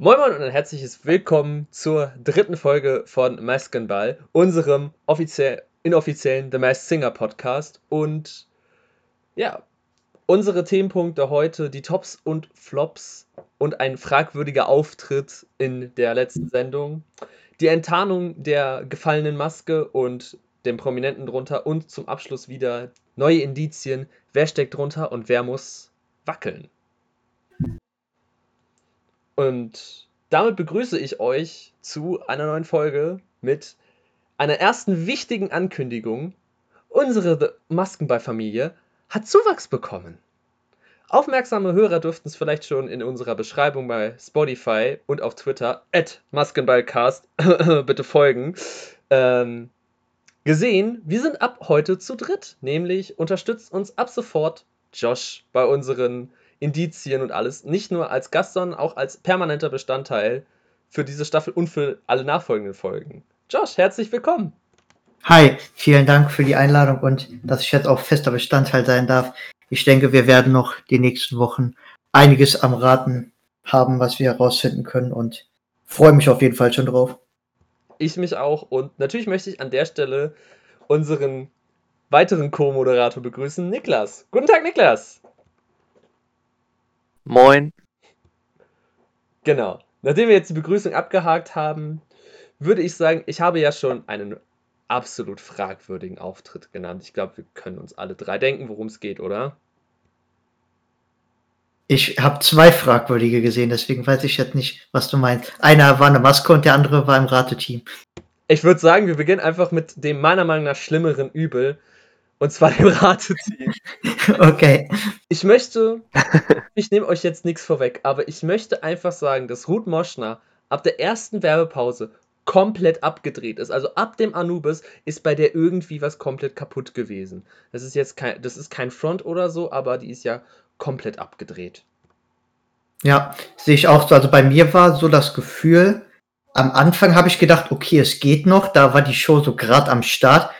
Moin Moin und ein herzliches Willkommen zur dritten Folge von Maskenball, unserem offiziell, inoffiziellen The Masked Singer Podcast. Und ja, unsere Themenpunkte heute, die Tops und Flops und ein fragwürdiger Auftritt in der letzten Sendung, die Enttarnung der gefallenen Maske und dem Prominenten drunter und zum Abschluss wieder neue Indizien, wer steckt drunter und wer muss wackeln. Und damit begrüße ich euch zu einer neuen Folge mit einer ersten wichtigen Ankündigung. Unsere Maskenball-Familie hat Zuwachs bekommen. Aufmerksame Hörer dürften es vielleicht schon in unserer Beschreibung bei Spotify und auf Twitter, Maskenballcast, bitte folgen, ähm, gesehen. Wir sind ab heute zu dritt, nämlich unterstützt uns ab sofort Josh bei unseren Indizien und alles, nicht nur als Gast, sondern auch als permanenter Bestandteil für diese Staffel und für alle nachfolgenden Folgen. Josh, herzlich willkommen. Hi, vielen Dank für die Einladung und dass ich jetzt auch fester Bestandteil sein darf. Ich denke, wir werden noch die nächsten Wochen einiges am Raten haben, was wir herausfinden können und freue mich auf jeden Fall schon drauf. Ich mich auch und natürlich möchte ich an der Stelle unseren weiteren Co-Moderator begrüßen, Niklas. Guten Tag, Niklas. Moin. Genau. Nachdem wir jetzt die Begrüßung abgehakt haben, würde ich sagen, ich habe ja schon einen absolut fragwürdigen Auftritt genannt. Ich glaube, wir können uns alle drei denken, worum es geht, oder? Ich habe zwei fragwürdige gesehen, deswegen weiß ich jetzt nicht, was du meinst. Einer war eine Maske und der andere war im Rateteam. Ich würde sagen, wir beginnen einfach mit dem meiner Meinung nach schlimmeren Übel. Und zwar dem Rateteam. Okay. Ich möchte, ich nehme euch jetzt nichts vorweg, aber ich möchte einfach sagen, dass Ruth Moschner ab der ersten Werbepause komplett abgedreht ist. Also ab dem Anubis ist bei der irgendwie was komplett kaputt gewesen. Das ist jetzt kein, das ist kein Front oder so, aber die ist ja komplett abgedreht. Ja, sehe ich auch so. Also bei mir war so das Gefühl, am Anfang habe ich gedacht, okay, es geht noch, da war die Show so gerade am Start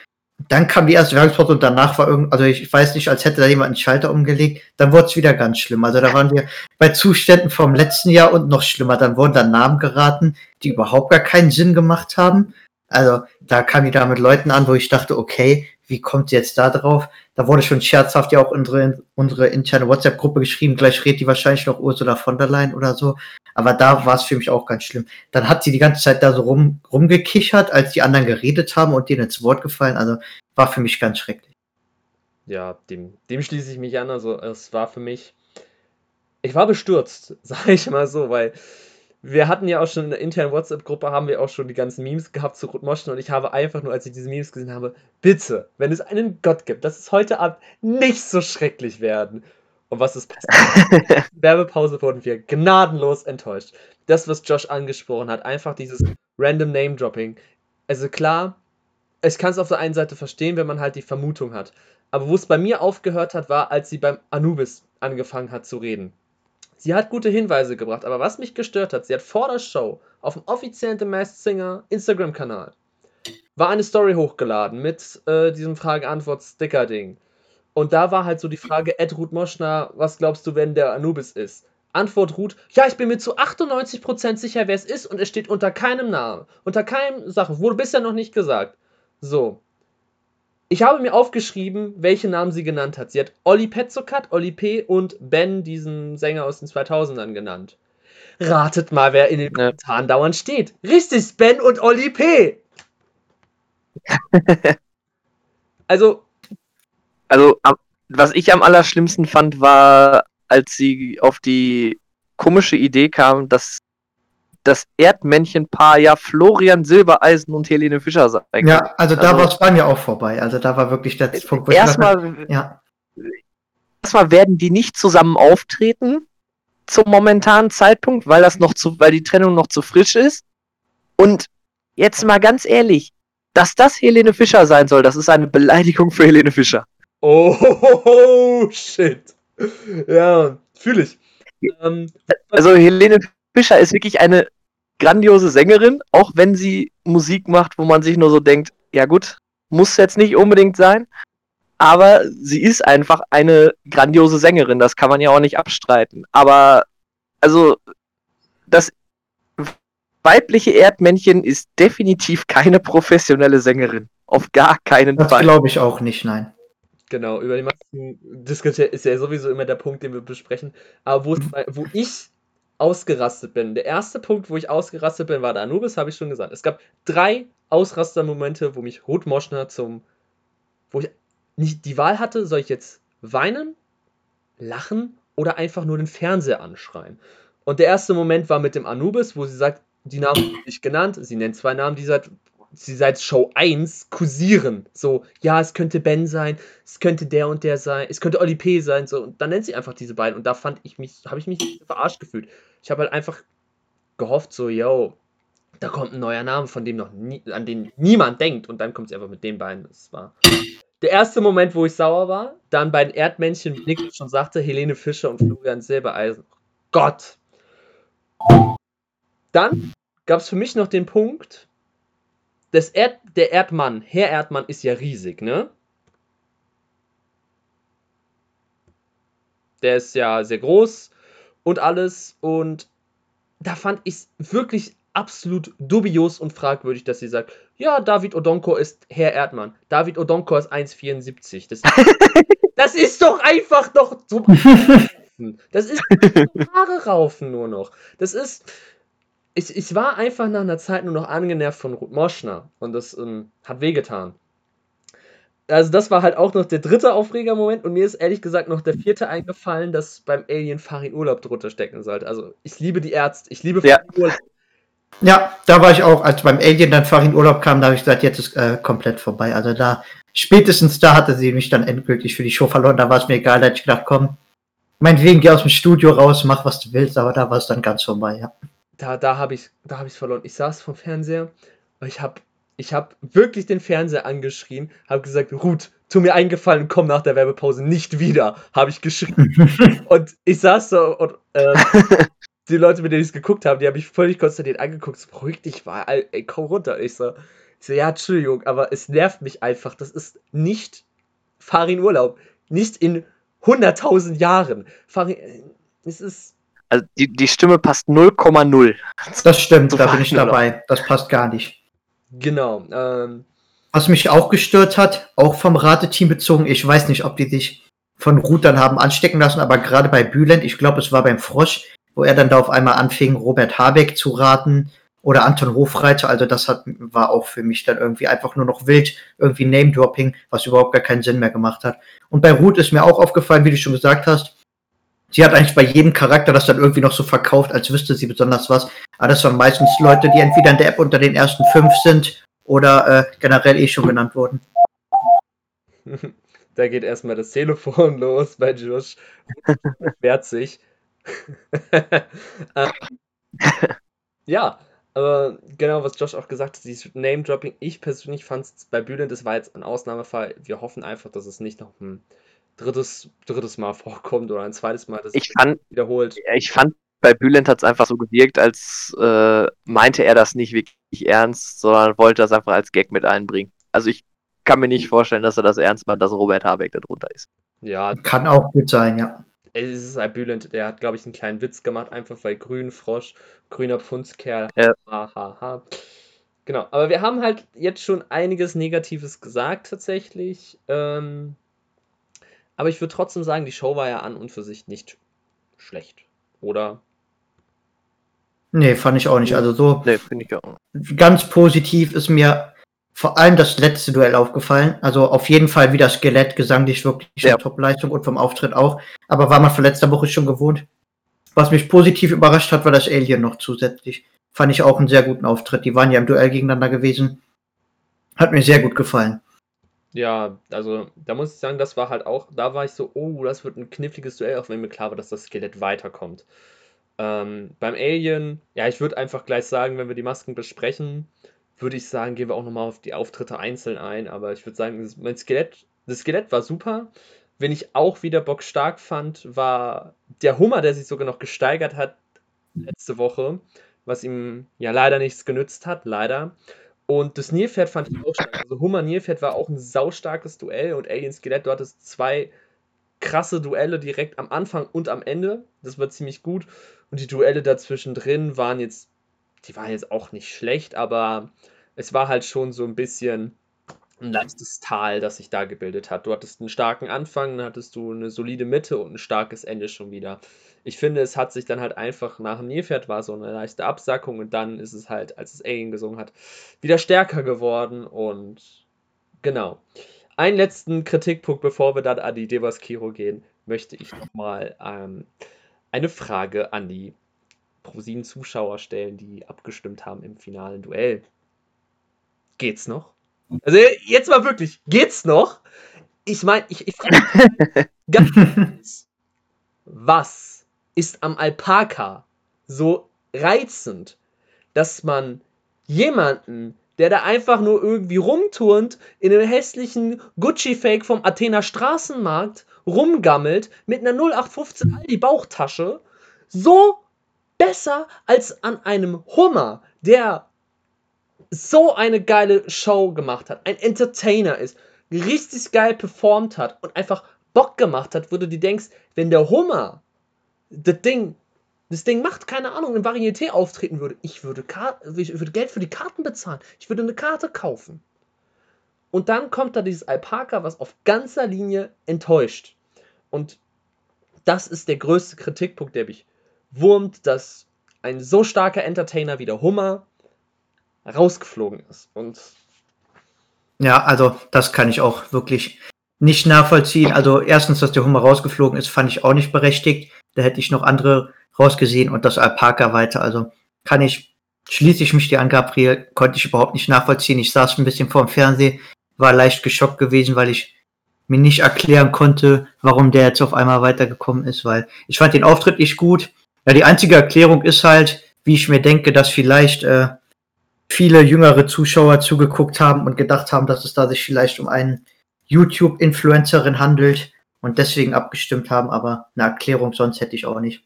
dann kam die erste Werbespot und danach war irgend, also ich weiß nicht, als hätte da jemand einen Schalter umgelegt, dann wurde es wieder ganz schlimm. Also da waren wir bei Zuständen vom letzten Jahr und noch schlimmer. Dann wurden da Namen geraten, die überhaupt gar keinen Sinn gemacht haben. Also da kam die da mit Leuten an, wo ich dachte, okay, wie kommt sie jetzt da drauf? Da wurde schon scherzhaft ja auch unsere, unsere interne WhatsApp-Gruppe geschrieben, gleich redet die wahrscheinlich noch Ursula von der Leyen oder so. Aber da war es für mich auch ganz schlimm. Dann hat sie die ganze Zeit da so rum, rumgekichert, als die anderen geredet haben und denen ins Wort gefallen. Also war für mich ganz schrecklich. Ja, dem, dem schließe ich mich an. Also es war für mich, ich war bestürzt, sage ich mal so, weil wir hatten ja auch schon in der internen WhatsApp-Gruppe, haben wir auch schon die ganzen Memes gehabt zu Ruth Moschen und ich habe einfach nur, als ich diese Memes gesehen habe, bitte, wenn es einen Gott gibt, dass es heute Abend nicht so schrecklich werden. Und was ist passiert? Werbepause wurden wir gnadenlos enttäuscht. Das, was Josh angesprochen hat, einfach dieses random Name-Dropping. Also klar, ich kann es auf der einen Seite verstehen, wenn man halt die Vermutung hat. Aber wo es bei mir aufgehört hat, war, als sie beim Anubis angefangen hat zu reden. Sie hat gute Hinweise gebracht, aber was mich gestört hat, sie hat vor der Show auf dem offiziellen The Masked Singer Instagram-Kanal war eine Story hochgeladen mit äh, diesem Frage-Antwort-Sticker-Ding. Und da war halt so die Frage, Ed Ruth Moschner, was glaubst du, wenn der Anubis ist? Antwort Ruth, ja, ich bin mir zu 98% sicher, wer es ist und es steht unter keinem Namen, unter keinem Sache, wurde bisher noch nicht gesagt. So, ich habe mir aufgeschrieben, welche Namen sie genannt hat. Sie hat Olli Petzokat, Olli P. und Ben, diesen Sänger aus den 2000ern, genannt. Ratet mal, wer in den Kommentaren ja. dauernd steht. Richtig, Ben und Olli P. also. Also, was ich am allerschlimmsten fand, war, als sie auf die komische Idee kam, dass das Erdmännchenpaar ja Florian Silbereisen und Helene Fischer sein kann. Ja, also da also, war es bei mir auch vorbei. Also da war wirklich der Punkt. Erstmal, ja. erstmal werden die nicht zusammen auftreten zum momentanen Zeitpunkt, weil das noch zu, weil die Trennung noch zu frisch ist. Und jetzt mal ganz ehrlich, dass das Helene Fischer sein soll, das ist eine Beleidigung für Helene Fischer. Oh, oh, oh shit. Ja, fühle ich. Ähm, also Helene Fischer ist wirklich eine grandiose Sängerin, auch wenn sie Musik macht, wo man sich nur so denkt, ja gut, muss jetzt nicht unbedingt sein, aber sie ist einfach eine grandiose Sängerin, das kann man ja auch nicht abstreiten. Aber also das weibliche Erdmännchen ist definitiv keine professionelle Sängerin. Auf gar keinen Das Fall. glaube ich auch nicht, nein. Genau, über die Masken diskutieren ist ja sowieso immer der Punkt, den wir besprechen. Aber wo, wo ich ausgerastet bin, der erste Punkt, wo ich ausgerastet bin, war der Anubis, habe ich schon gesagt. Es gab drei Ausrastermomente, wo mich Ruth Moschner zum, wo ich nicht die Wahl hatte, soll ich jetzt weinen, lachen oder einfach nur den Fernseher anschreien. Und der erste Moment war mit dem Anubis, wo sie sagt, die Namen nicht genannt, sie nennt zwei Namen, die seit, sie seit Show 1 kursieren. So, ja, es könnte Ben sein, es könnte der und der sein, es könnte Oli P. sein, so, und dann nennt sie einfach diese beiden. Und da fand ich mich, habe ich mich verarscht gefühlt. Ich habe halt einfach gehofft, so, yo, da kommt ein neuer Name, von dem noch nie, an den niemand denkt. Und dann kommt sie einfach mit den beiden. Das war der erste Moment, wo ich sauer war. Dann bei den Erdmännchen, wie Nick schon sagte, Helene Fischer und Florian Silbereisen. Gott. Dann gab es für mich noch den Punkt, das Erd, der Erdmann, Herr Erdmann ist ja riesig, ne? Der ist ja sehr groß und alles. Und da fand ich es wirklich absolut dubios und fragwürdig, dass sie sagt, ja, David Odonko ist Herr Erdmann. David Odonko ist 1,74. Das, das ist doch einfach doch so. Das ist Haare raufen nur noch. Das ist. Ich, ich war einfach nach einer Zeit nur noch angenervt von Ruth Moschner und das ähm, hat wehgetan. Also das war halt auch noch der dritte Aufregermoment und mir ist ehrlich gesagt noch der vierte eingefallen, dass beim Alien Farin Urlaub drunter stecken sollte. Also ich liebe die Ärzte, ich liebe Ja. Farin Urlaub. Ja, da war ich auch, als beim Alien dann Farin Urlaub kam, da habe ich gesagt, jetzt ist äh, komplett vorbei. Also da, spätestens da hatte sie mich dann endgültig für die Show verloren. Da war es mir egal, da hätte ich gedacht, komm, meinetwegen geh aus dem Studio raus, mach was du willst, aber da war es dann ganz vorbei, ja. Da, da habe ich da hab verloren. Ich saß vom Fernseher und ich habe ich hab wirklich den Fernseher angeschrien, habe gesagt, Ruth, tu mir eingefallen, komm nach der Werbepause nicht wieder, habe ich geschrien. Und ich saß so und äh, die Leute, mit denen ich es geguckt habe, die haben mich völlig konsterniert angeguckt. So, beruhig dich mal, Al- ey, komm runter. Ich so, ich so, ja, Entschuldigung, aber es nervt mich einfach. Das ist nicht Farin Urlaub. Nicht in 100.000 Jahren. Farin, äh, es ist, Also die, die Stimme passt 0,0. Das stimmt, da bin ich dabei. Das passt gar nicht. Genau. Ähm, Was mich auch gestört hat, auch vom Rateteam bezogen, ich weiß nicht, ob die sich von Ruth dann haben anstecken lassen, aber gerade bei Bülent, ich glaube, es war beim Frosch, wo er dann da auf einmal anfing, Robert Habeck zu raten oder Anton Hofreiter, also das hat, war auch für mich dann irgendwie einfach nur noch wild, irgendwie Name-Dropping, was überhaupt gar keinen Sinn mehr gemacht hat. Und bei Ruth ist mir auch aufgefallen, wie du schon gesagt hast, sie hat eigentlich bei jedem Charakter das dann irgendwie noch so verkauft, als wüsste sie besonders was, aber das waren meistens Leute, die entweder in der App unter den ersten fünf sind oder äh, generell eh schon genannt wurden. Da geht erstmal das Telefon los bei Josh. Wehrt sich. Ähm, ja, aber genau, was Josh auch gesagt hat, dieses Name-Dropping, ich persönlich fand es bei Bülent, das war jetzt ein Ausnahmefall. Wir hoffen einfach, dass es nicht noch ein drittes, drittes Mal vorkommt oder ein zweites Mal, dass Ich fand, wiederholt. ich fand, bei Bülent hat es einfach so gewirkt, als äh, meinte er das nicht wirklich ernst, sondern wollte das einfach als Gag mit einbringen. Also ich kann mir nicht vorstellen, dass er das ernst meint, dass Robert Habeck da drunter ist. Ja, Kann auch gut sein, ja. es ist halt Bülent, der hat, glaube ich, einen kleinen Witz gemacht, einfach weil grün Frosch, grüner Pfundskerl, Ja. ha, ha, ha. Genau, aber wir haben halt jetzt schon einiges Negatives gesagt, tatsächlich. Ähm, aber ich würde trotzdem sagen, die Show war ja an und für sich nicht schlecht. Oder? Nee, fand ich auch nicht. Also so Ne, finde ich auch. ganz positiv ist mir vor allem das letzte Duell aufgefallen. Also auf jeden Fall wieder Skelett gesanglich wirklich Ja. eine Top-Leistung und vom Auftritt auch. Aber war man von letzter Woche schon gewohnt. Was mich positiv überrascht hat, war das Alien noch zusätzlich. Fand ich auch einen sehr guten Auftritt. Die waren ja im Duell gegeneinander gewesen. Hat mir sehr gut gefallen. Ja, also da muss ich sagen, das war halt auch, da war ich so, oh, das wird ein kniffliges Duell, auch wenn mir klar war, dass das Skelett weiterkommt. Ähm, beim Alien, ja, ich würde einfach gleich sagen, wenn wir die Masken besprechen, würde ich sagen, gehen wir auch nochmal auf die Auftritte einzeln ein, aber ich würde sagen, das, mein Skelett, das Skelett war super. Wen ich auch wieder bockstark fand, war der Hummer, der sich sogar noch gesteigert hat letzte Woche, was ihm ja leider nichts genützt hat, leider. Und das Nilpferd fand ich auch stark. Also Hummer Nilpferd war auch ein saustarkes Duell und Alien Skelett, du hattest zwei krasse Duelle direkt am Anfang und am Ende. Das war ziemlich gut. Und die Duelle dazwischen drin waren jetzt, die war jetzt auch nicht schlecht, aber es war halt schon so ein bisschen ein leichtes Tal, das sich da gebildet hat. Du hattest einen starken Anfang, dann hattest du eine solide Mitte und ein starkes Ende schon wieder. Ich finde, es hat sich dann halt einfach nach dem Nilpferd war so eine leichte Absackung und dann ist es halt, als es Alien gesungen hat, wieder stärker geworden und genau. Einen letzten Kritikpunkt, bevor wir dann an die Devas Kiro gehen, möchte ich nochmal ähm, eine Frage an die ProSieben-Zuschauer stellen, die abgestimmt haben im finalen Duell. Geht's noch? Also jetzt mal wirklich, geht's noch? Ich meine, ich, ich ganz was ist am Alpaka so reizend, dass man jemanden, der da einfach nur irgendwie rumturnt, in einem hässlichen Gucci-Fake vom Athener Straßenmarkt rumgammelt, mit einer 0815 Aldi Bauchtasche, so besser als an einem Hummer, der so eine geile Show gemacht hat, ein Entertainer ist, richtig geil performt hat und einfach Bock gemacht hat, wo du dir denkst, wenn der Hummer das Ding, das Ding macht, keine Ahnung, in Varieté auftreten würde, ich würde, ich würde Geld für die Karten bezahlen. Ich würde eine Karte kaufen. Und dann kommt da dieses Alpaka, was auf ganzer Linie enttäuscht. Und das ist der größte Kritikpunkt, der mich wurmt, dass ein so starker Entertainer wie der Hummer rausgeflogen ist. Und ja, also das kann ich auch wirklich nicht nachvollziehen. Also erstens, dass der Hummer rausgeflogen ist, fand ich auch nicht berechtigt. Da hätte ich noch andere rausgesehen und das Alpaka weiter. Also kann ich, schließe ich mich dir an, Gabriel, konnte ich überhaupt nicht nachvollziehen. Ich saß ein bisschen vor dem Fernsehen, war leicht geschockt gewesen, weil ich mir nicht erklären konnte, warum der jetzt auf einmal weitergekommen ist, weil ich fand den Auftritt nicht gut. Ja, die einzige Erklärung ist halt, wie ich mir denke, dass vielleicht äh, viele jüngere Zuschauer zugeguckt haben und gedacht haben, dass es da sich vielleicht um einen YouTube-Influencerin handelt und deswegen abgestimmt haben, aber eine Erklärung sonst hätte ich auch nicht.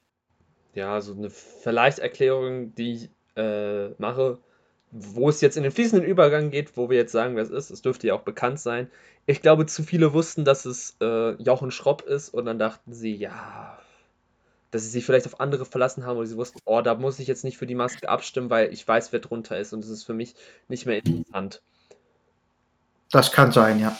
Ja, so eine vielleicht Erklärung, die ich äh, mache, wo es jetzt in den fließenden Übergang geht, wo wir jetzt sagen, wer es ist, es dürfte ja auch bekannt sein. Ich glaube, zu viele wussten, dass es äh, Jochen Schropp ist und dann dachten sie, ja, dass sie sich vielleicht auf andere verlassen haben oder sie wussten, oh, da muss ich jetzt nicht für die Maske abstimmen, weil ich weiß, wer drunter ist und es ist für mich nicht mehr interessant. Das kann sein, ja.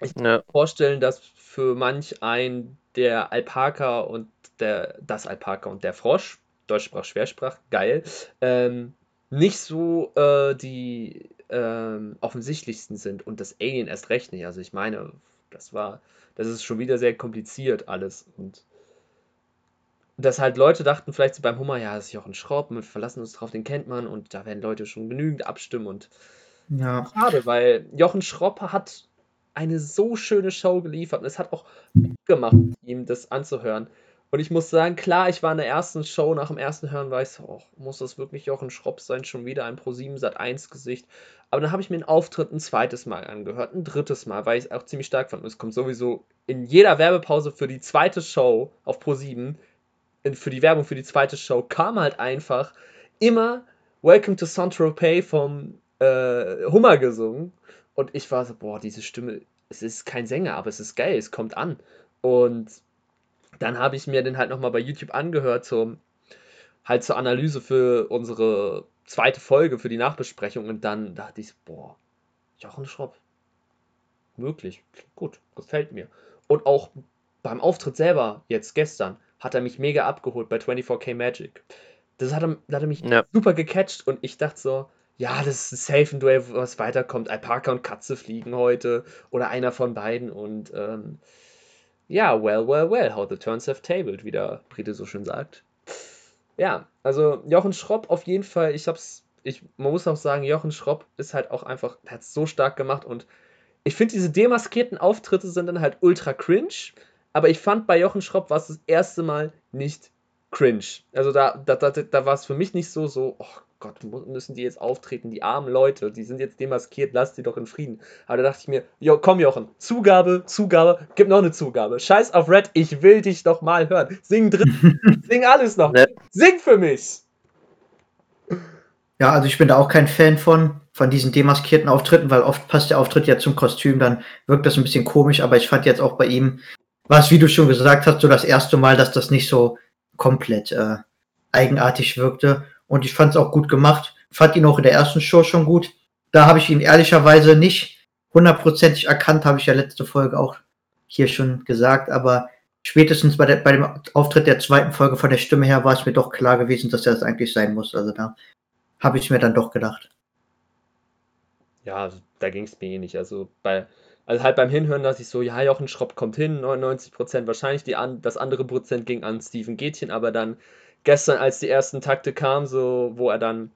Ich kann mir vorstellen, dass für manch ein der Alpaka und der, das Alpaka und der Frosch, Deutschsprach, Schwersprach, geil, ähm, nicht so äh, die ähm, offensichtlichsten sind und das Alien erst recht nicht. Also ich meine, das war, das ist schon wieder sehr kompliziert alles und dass halt Leute dachten vielleicht so beim Hummer, ja, das ist Jochen Schropp, wir verlassen uns drauf, den kennt man und da werden Leute schon genügend abstimmen und ja. schade, weil Jochen Schropp hat eine so schöne Show geliefert und es hat auch gemacht, ihm das anzuhören. Und ich muss sagen, klar, ich war in der ersten Show, nach dem ersten Hören war ich so, oh, muss das wirklich Jochen Schropp sein? Schon wieder ein Pro7 Sat 1 Gesicht. Aber dann habe ich mir den Auftritt ein zweites Mal angehört, ein drittes Mal, weil ich es auch ziemlich stark fand. Und es kommt sowieso in jeder Werbepause für die zweite Show auf Pro7 für die Werbung für die zweite Show kam halt einfach immer Welcome to Saint-Tropez vom äh, Hummer gesungen. Und ich war so, boah, diese Stimme, es ist kein Sänger, aber es ist geil, es kommt an. Und dann habe ich mir den halt nochmal bei YouTube angehört, zum, halt zur Analyse für unsere zweite Folge, für die Nachbesprechung. Und dann dachte ich, boah, Jochen Schropp. Möglich. Gut, gefällt mir. Und auch beim Auftritt selber, jetzt gestern, hat er mich mega abgeholt bei 24K Magic. Das hat er, hat er mich ja. super gecatcht und ich dachte so, ja, das ist safe ein Duell, was weiterkommt. Alpaka und Katze fliegen heute oder einer von beiden und ähm, ja, well, well, well, how the turns have tabled, wie der Brite so schön sagt. Ja, also Jochen Schropp auf jeden Fall, ich hab's, ich, man muss auch sagen, Jochen Schropp ist halt auch einfach, hat es so stark gemacht und ich finde, diese demaskierten Auftritte sind dann halt ultra cringe, aber ich fand bei Jochen Schropp war es das erste Mal nicht cringe. Also da, da, da, da war es für mich nicht so, so, oh Gott, müssen die jetzt auftreten, die armen Leute, die sind jetzt demaskiert, lass die doch in Frieden. Aber da dachte ich mir, jo, komm Jochen, Zugabe, Zugabe, gib noch eine Zugabe. Scheiß auf Red, ich will dich doch mal hören. Sing drin, sing alles noch. Ne. Sing für mich. Ja, also ich bin da auch kein Fan von, von diesen demaskierten Auftritten, weil oft passt der Auftritt ja zum Kostüm, dann wirkt das ein bisschen komisch, aber ich fand jetzt auch bei ihm was, wie du schon gesagt hast, so das erste Mal, dass das nicht so komplett äh, eigenartig wirkte. Und ich fand es auch gut gemacht. fand ihn auch in der ersten Show schon gut. Da habe ich ihn ehrlicherweise nicht hundertprozentig erkannt, habe ich ja letzte Folge auch hier schon gesagt, aber spätestens bei, der, bei dem Auftritt der zweiten Folge von der Stimme her war es mir doch klar gewesen, dass er das eigentlich sein muss. Also da habe ich mir dann doch gedacht. Ja, also da ging es mir eh nicht. Also bei, also halt beim Hinhören, dass ich so, ja, Jochen Schropp kommt hin, 99 Prozent wahrscheinlich, die an, das andere Prozent ging an Steven Gätchen, aber dann gestern, als die ersten Takte kamen, so, wo er dann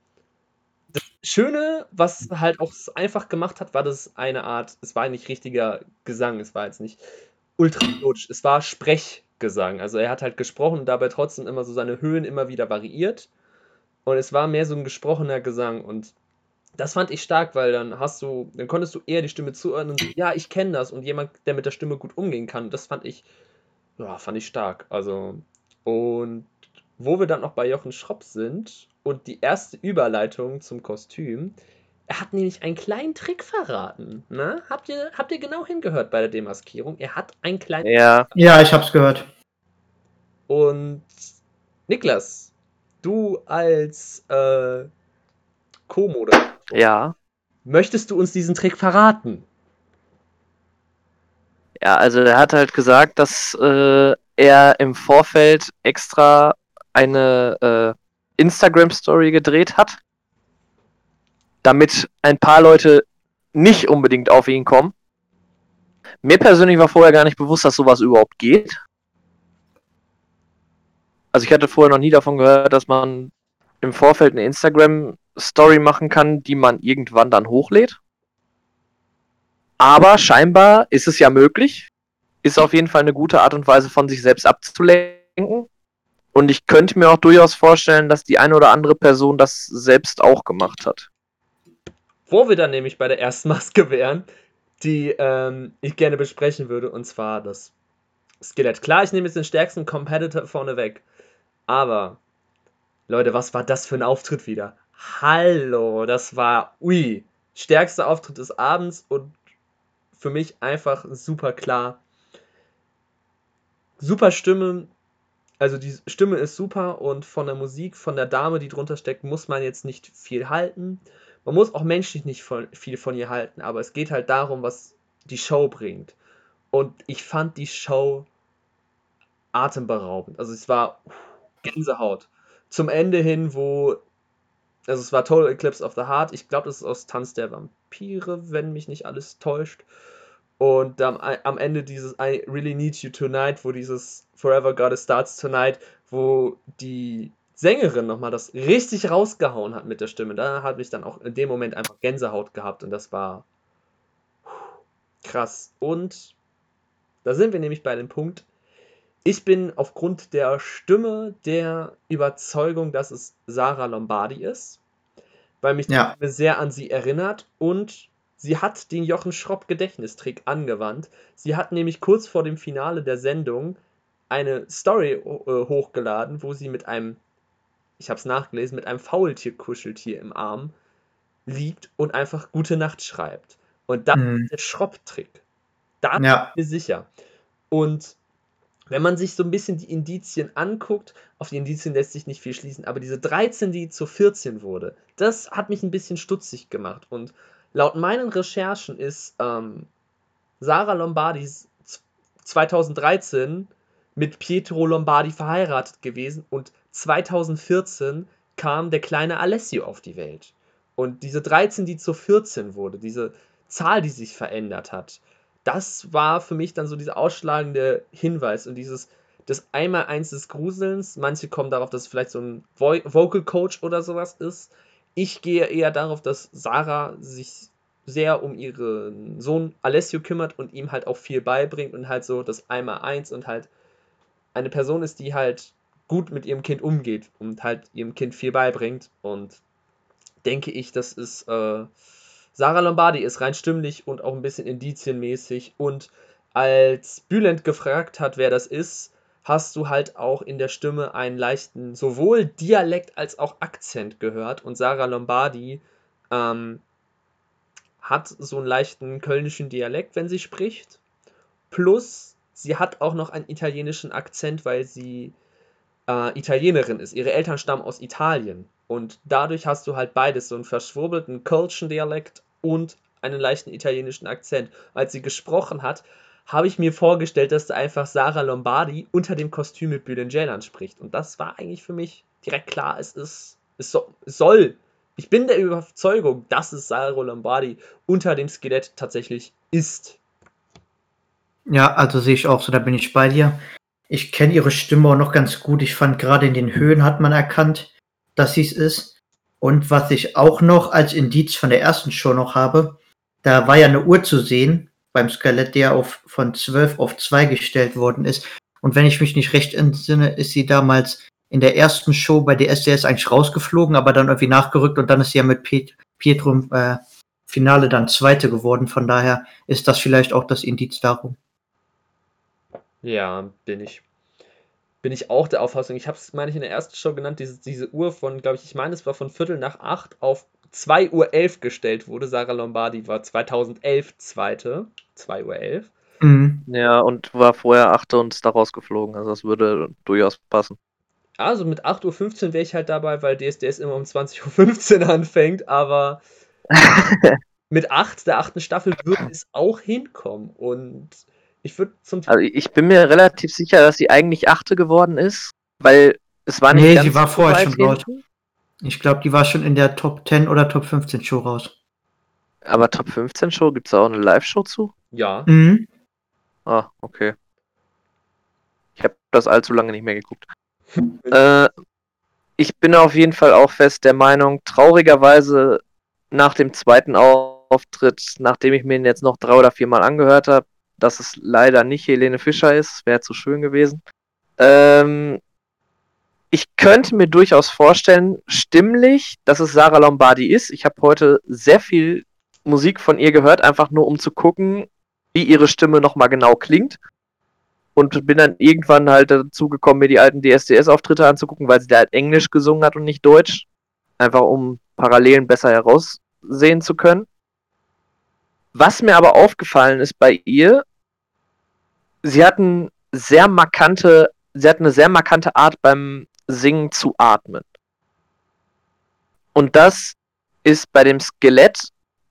das Schöne, was halt auch einfach gemacht hat, war das eine Art, es war nicht richtiger Gesang, es war jetzt nicht ultra es war Sprechgesang. Also er hat halt gesprochen und dabei trotzdem immer so seine Höhen immer wieder variiert. Und es war mehr so ein gesprochener Gesang und das fand ich stark, weil dann hast du, dann konntest du eher die Stimme zuhören und ja, ich kenne das und jemand, der mit der Stimme gut umgehen kann, das fand ich, ja, fand ich stark. Also, und wo wir dann noch bei Jochen Schropp sind und die erste Überleitung zum Kostüm, er hat nämlich einen kleinen Trick verraten. Ne? Habt, ihr, habt ihr genau hingehört bei der Demaskierung? Er hat einen kleinen. Ja, ja ich hab's gehört. Und Niklas, du als äh, Co-Moderator ja. Möchtest du uns diesen Trick verraten? Ja, also er hat halt gesagt, dass äh, er im Vorfeld extra eine äh, Instagram-Story gedreht hat, damit ein paar Leute nicht unbedingt auf ihn kommen. Mir persönlich war vorher gar nicht bewusst, dass sowas überhaupt geht. Also ich hatte vorher noch nie davon gehört, dass man im Vorfeld eine Instagram Story machen kann, die man irgendwann dann hochlädt. Aber scheinbar ist es ja möglich. Ist auf jeden Fall eine gute Art und Weise von sich selbst abzulenken. Und ich könnte mir auch durchaus vorstellen, dass die eine oder andere Person das selbst auch gemacht hat. Wo wir dann nämlich bei der ersten Maske wären, die ähm, ich gerne besprechen würde, und zwar das Skelett. Klar, ich nehme jetzt den stärksten Competitor vorne weg. Aber, Leute, was war das für ein Auftritt wieder? Hallo, das war, ui, stärkster Auftritt des Abends und für mich einfach super klar. Super Stimme, also die Stimme ist super und von der Musik, von der Dame, die drunter steckt, muss man jetzt nicht viel halten. Man muss auch menschlich nicht viel von ihr halten, aber es geht halt darum, was die Show bringt. Und ich fand die Show atemberaubend. Also es war Gänsehaut. Zum Ende hin, wo also es war Total Eclipse of the Heart. Ich glaube, das ist aus Tanz der Vampire, wenn mich nicht alles täuscht. Und am, am Ende dieses I Really Need You Tonight, wo dieses Forever God Starts Tonight, wo die Sängerin nochmal das richtig rausgehauen hat mit der Stimme. Da habe ich dann auch in dem Moment einfach Gänsehaut gehabt und das war krass. Und da sind wir nämlich bei dem Punkt, ich bin aufgrund der Stimme der Überzeugung, dass es Sarah Lombardi ist, weil mich ja. die sehr an sie erinnert und sie hat den Jochen Schropp Gedächtnistrick angewandt. Sie hat nämlich kurz vor dem Finale der Sendung eine Story äh, hochgeladen, wo sie mit einem, ich habe es nachgelesen, mit einem Faultier-Kuscheltier im Arm liegt und einfach Gute Nacht schreibt. Und das mhm. ist der Schropp-Trick. Da ja. bin ich mir sicher. Und wenn man sich so ein bisschen die Indizien anguckt, auf die Indizien lässt sich nicht viel schließen, aber diese 13, die zu 14 wurde, das hat mich ein bisschen stutzig gemacht. Und laut meinen Recherchen ist ähm, Sarah Lombardi 2013 mit Pietro Lombardi verheiratet gewesen und 2014 kam der kleine Alessio auf die Welt. Und diese 13, die zu 14 wurde, diese Zahl, die sich verändert hat, das war für mich dann so dieser ausschlagende Hinweis und dieses das Einmal-Eins des Gruselns. Manche kommen darauf, dass es vielleicht so ein Vo Vocal Coach oder sowas ist. Ich gehe eher darauf, dass Sarah sich sehr um ihren Sohn Alessio kümmert und ihm halt auch viel beibringt und halt so das Einmal-Eins und halt eine Person ist, die halt gut mit ihrem Kind umgeht und halt ihrem Kind viel beibringt. Und denke ich, das ist äh, Sarah Lombardi ist rein stimmlich und auch ein bisschen indizienmäßig. Und als Bülent gefragt hat, wer das ist, hast du halt auch in der Stimme einen leichten sowohl Dialekt als auch Akzent gehört. Und Sarah Lombardi ähm, hat so einen leichten kölnischen Dialekt, wenn sie spricht. Plus, sie hat auch noch einen italienischen Akzent, weil sie äh, Italienerin ist. Ihre Eltern stammen aus Italien. Und dadurch hast du halt beides, so einen verschwurbelten Kölschen Dialekt und einen leichten italienischen Akzent. Als sie gesprochen hat, habe ich mir vorgestellt, dass da einfach Sarah Lombardi unter dem Kostüm mit Bülent Ceylan spricht. Und das war eigentlich für mich direkt klar, es ist, es, so, es soll. Ich bin der Überzeugung, dass es Sarah Lombardi unter dem Skelett tatsächlich ist. Ja, also sehe ich auch so, da bin ich bei dir. Ich kenne ihre Stimme auch noch ganz gut. Ich fand gerade in den Höhen hat man erkannt, dass sie es ist. Und was ich auch noch als Indiz von der ersten Show noch habe, da war ja eine Uhr zu sehen beim Skelett, der auf, von 12 auf 2 gestellt worden ist. Und wenn ich mich nicht recht entsinne, ist sie damals in der ersten Show bei DSDS eigentlich rausgeflogen, aber dann irgendwie nachgerückt und dann ist sie ja mit Pet Pietro äh, Finale dann Zweite geworden. Von daher ist das vielleicht auch das Indiz darum. Ja, bin ich. Bin ich auch der Auffassung. Ich habe es, meine ich, in der ersten Show genannt, diese, diese Uhr von, glaube ich, ich meine, es war von Viertel nach acht auf 2.11 Uhr gestellt wurde. Sarah Lombardi war 2011 Zweite. 2.11 Uhr. Mhm. Ja, und war vorher Achte und ist da rausgeflogen. Also das würde durchaus passen. Also mit 8.15 Uhr wäre ich halt dabei, weil DSDS immer um 20.15 Uhr anfängt, aber mit 8, der achten Staffel, würde es auch hinkommen. Und ich würde zum Also ich bin mir relativ sicher, dass sie eigentlich Achte geworden ist, weil es war nicht Nee, ganz sie war vorher schon hinten. Ich glaube, die war schon in der Top 10 oder Top 15 Show raus. Aber Top 15 Show, gibt es da auch eine Live-Show zu? Ja, Mhm. Ah, okay. Ich habe das allzu lange nicht mehr geguckt. äh, ich bin auf jeden Fall auch fest der Meinung, traurigerweise nach dem zweiten Auftritt, nachdem ich mir ihn jetzt noch drei oder viermal angehört habe, dass es leider nicht Helene Fischer ist, wäre zu schön gewesen. Ähm, ich könnte mir durchaus vorstellen, stimmlich, dass es Sarah Lombardi ist. Ich habe heute sehr viel Musik von ihr gehört, einfach nur um zu gucken, wie ihre Stimme nochmal genau klingt. Und bin dann irgendwann halt dazu gekommen, mir die alten DSDS-Auftritte anzugucken, weil sie da halt Englisch gesungen hat und nicht Deutsch. Einfach um Parallelen besser heraussehen zu können. Was mir aber aufgefallen ist bei ihr, sie hat, ein sehr markante, sie hat eine sehr markante Art beim Singen zu atmen. Und das ist bei dem Skelett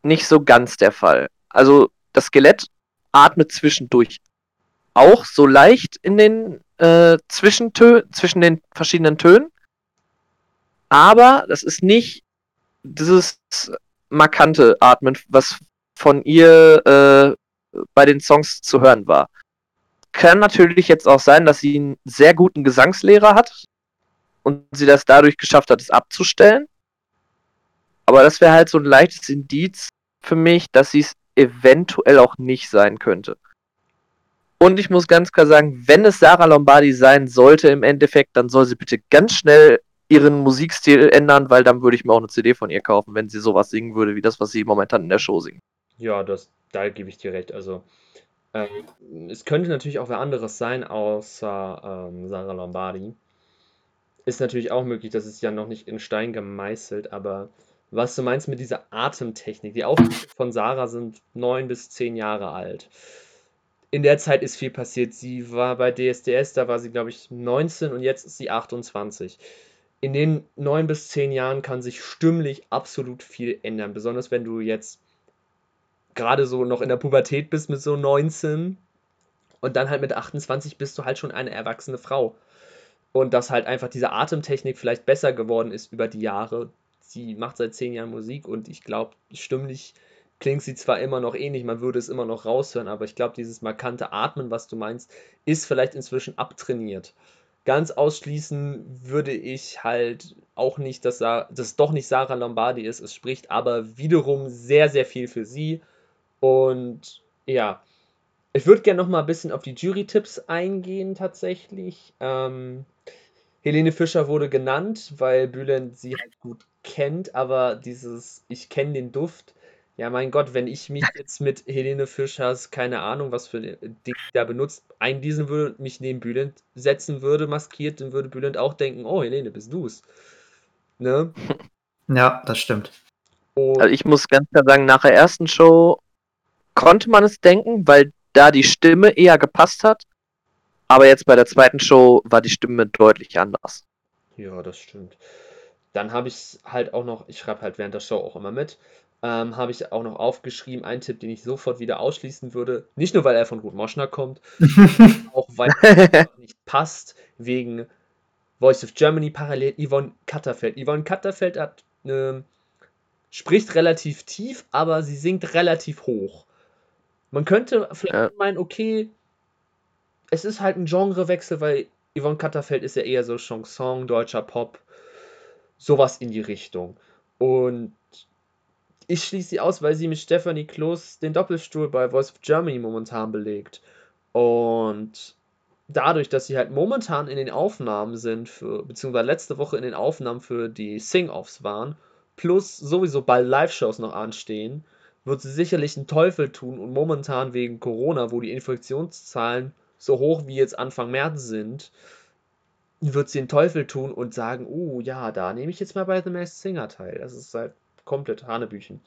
nicht so ganz der Fall. Also das Skelett atmet zwischendurch auch so leicht in den äh, Zwischentö zwischen den verschiedenen Tönen. Aber das ist nicht dieses markante Atmen, was von ihr äh, bei den Songs zu hören war. Kann natürlich jetzt auch sein, dass sie einen sehr guten Gesangslehrer hat und sie das dadurch geschafft hat, es abzustellen. Aber das wäre halt so ein leichtes Indiz für mich, dass sie es eventuell auch nicht sein könnte. Und ich muss ganz klar sagen, wenn es Sarah Lombardi sein sollte im Endeffekt, dann soll sie bitte ganz schnell ihren Musikstil ändern, weil dann würde ich mir auch eine CD von ihr kaufen, wenn sie sowas singen würde, wie das, was sie momentan in der Show singt. ja, das, da gebe ich dir recht. Also, ähm, es könnte natürlich auch wer anderes sein, außer ähm, Sarah Lombardi. Ist natürlich auch möglich, das ist ja noch nicht in Stein gemeißelt, aber was du meinst mit dieser Atemtechnik, die Auftritte von Sarah sind neun bis zehn Jahre alt. In der Zeit ist viel passiert. Sie war bei DSDS, da war sie, glaube ich, 19 und jetzt ist sie 28. In den neun bis zehn Jahren kann sich stimmlich absolut viel ändern, besonders wenn du jetzt gerade so noch in der Pubertät bist mit so 19 und dann halt mit 28 bist du halt schon eine erwachsene Frau. Und dass halt einfach diese Atemtechnik vielleicht besser geworden ist über die Jahre. Sie macht seit zehn Jahren Musik und ich glaube, stimmlich klingt sie zwar immer noch ähnlich, man würde es immer noch raushören, aber ich glaube, dieses markante Atmen, was du meinst, ist vielleicht inzwischen abtrainiert. Ganz ausschließen würde ich halt auch nicht, dass das doch nicht Sarah Lombardi ist. Es spricht aber wiederum sehr, sehr viel für sie. Und ja, ich würde gerne noch mal ein bisschen auf die Jury-Tipps eingehen tatsächlich. Ähm, Helene Fischer wurde genannt, weil Bülent sie halt gut kennt, aber dieses Ich kenne den Duft, ja mein Gott, wenn ich mich jetzt mit Helene Fischers, keine Ahnung, was für Ding da benutzt, eindiesen würde und mich neben Bülent setzen würde, maskiert, dann würde Bülent auch denken, oh Helene, bist du's. Ne? Ja, das stimmt. Und Also ich muss ganz klar sagen, nach der ersten Show konnte man es denken, weil da die Stimme eher gepasst hat. Aber jetzt bei der zweiten Show war die Stimme deutlich anders. Ja, das stimmt. Dann habe ich halt auch noch, ich schreibe halt während der Show auch immer mit, ähm, habe ich auch noch aufgeschrieben, einen Tipp, den ich sofort wieder ausschließen würde. Nicht nur, weil er von Ruth Moschner kommt, auch weil er nicht passt, wegen Voice of Germany parallel Yvonne Katterfeld. Yvonne Katterfeld hat, äh, spricht relativ tief, aber sie singt relativ hoch. Man könnte vielleicht Ja. meinen, okay, es ist halt ein Genrewechsel, weil Yvonne Katterfeld ist ja eher so Chanson, deutscher Pop, sowas in die Richtung. Und ich schließe sie aus, weil sie mit Stephanie Kloß den Doppelstuhl bei Voice of Germany momentan belegt. Und dadurch, dass sie halt momentan in den Aufnahmen sind, für, beziehungsweise letzte Woche in den Aufnahmen für die Sing-Offs waren, plus sowieso bald Live-Shows noch anstehen, wird sie sicherlich einen Teufel tun und momentan wegen Corona, wo die Infektionszahlen so hoch wie jetzt Anfang März sind, wird sie den Teufel tun und sagen, oh ja, da nehme ich jetzt mal bei The Masked Singer teil. Das ist halt komplett Hanebüchen.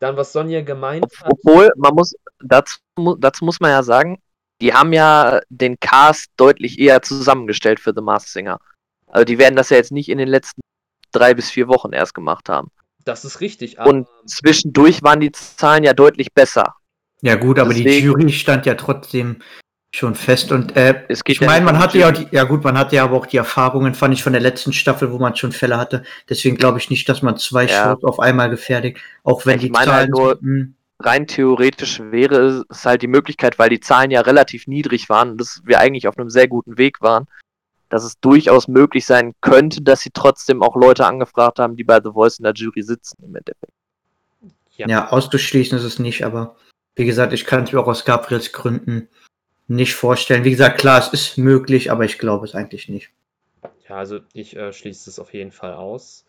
Dann, was Sonja gemeint hat, Obwohl, man muss, dazu, dazu muss man ja sagen, die haben ja den Cast deutlich eher zusammengestellt für The Masked Singer. Also die werden das ja jetzt nicht in den letzten drei bis vier Wochen erst gemacht haben. Das ist richtig, aber Und zwischendurch waren die Zahlen ja deutlich besser. Ja gut, aber die Deswegen- Jury stand ja trotzdem schon fest und äh, Es geht ich ja meine, nicht man hatte ja, die, ja gut, man hatte ja aber auch die Erfahrungen, fand ich, von der letzten Staffel, wo man schon Fälle hatte. Deswegen glaube ich nicht, dass man zwei Ja. Shows auf einmal gefährdigt, auch wenn Ich die meine Zahlen halt nur- hm, Rein theoretisch wäre es halt die Möglichkeit, weil die Zahlen ja relativ niedrig waren und dass wir eigentlich auf einem sehr guten Weg waren, dass es durchaus möglich sein könnte, dass sie trotzdem auch Leute angefragt haben, die bei The Voice in der Jury sitzen im Endeffekt. Ja. ja. auszuschließen ist es nicht, aber wie gesagt, ich kann es mir auch aus Gabriels Gründen nicht vorstellen. Wie gesagt, klar, es ist möglich, aber ich glaube es eigentlich nicht. Ja, also ich äh, schließe es auf jeden Fall aus.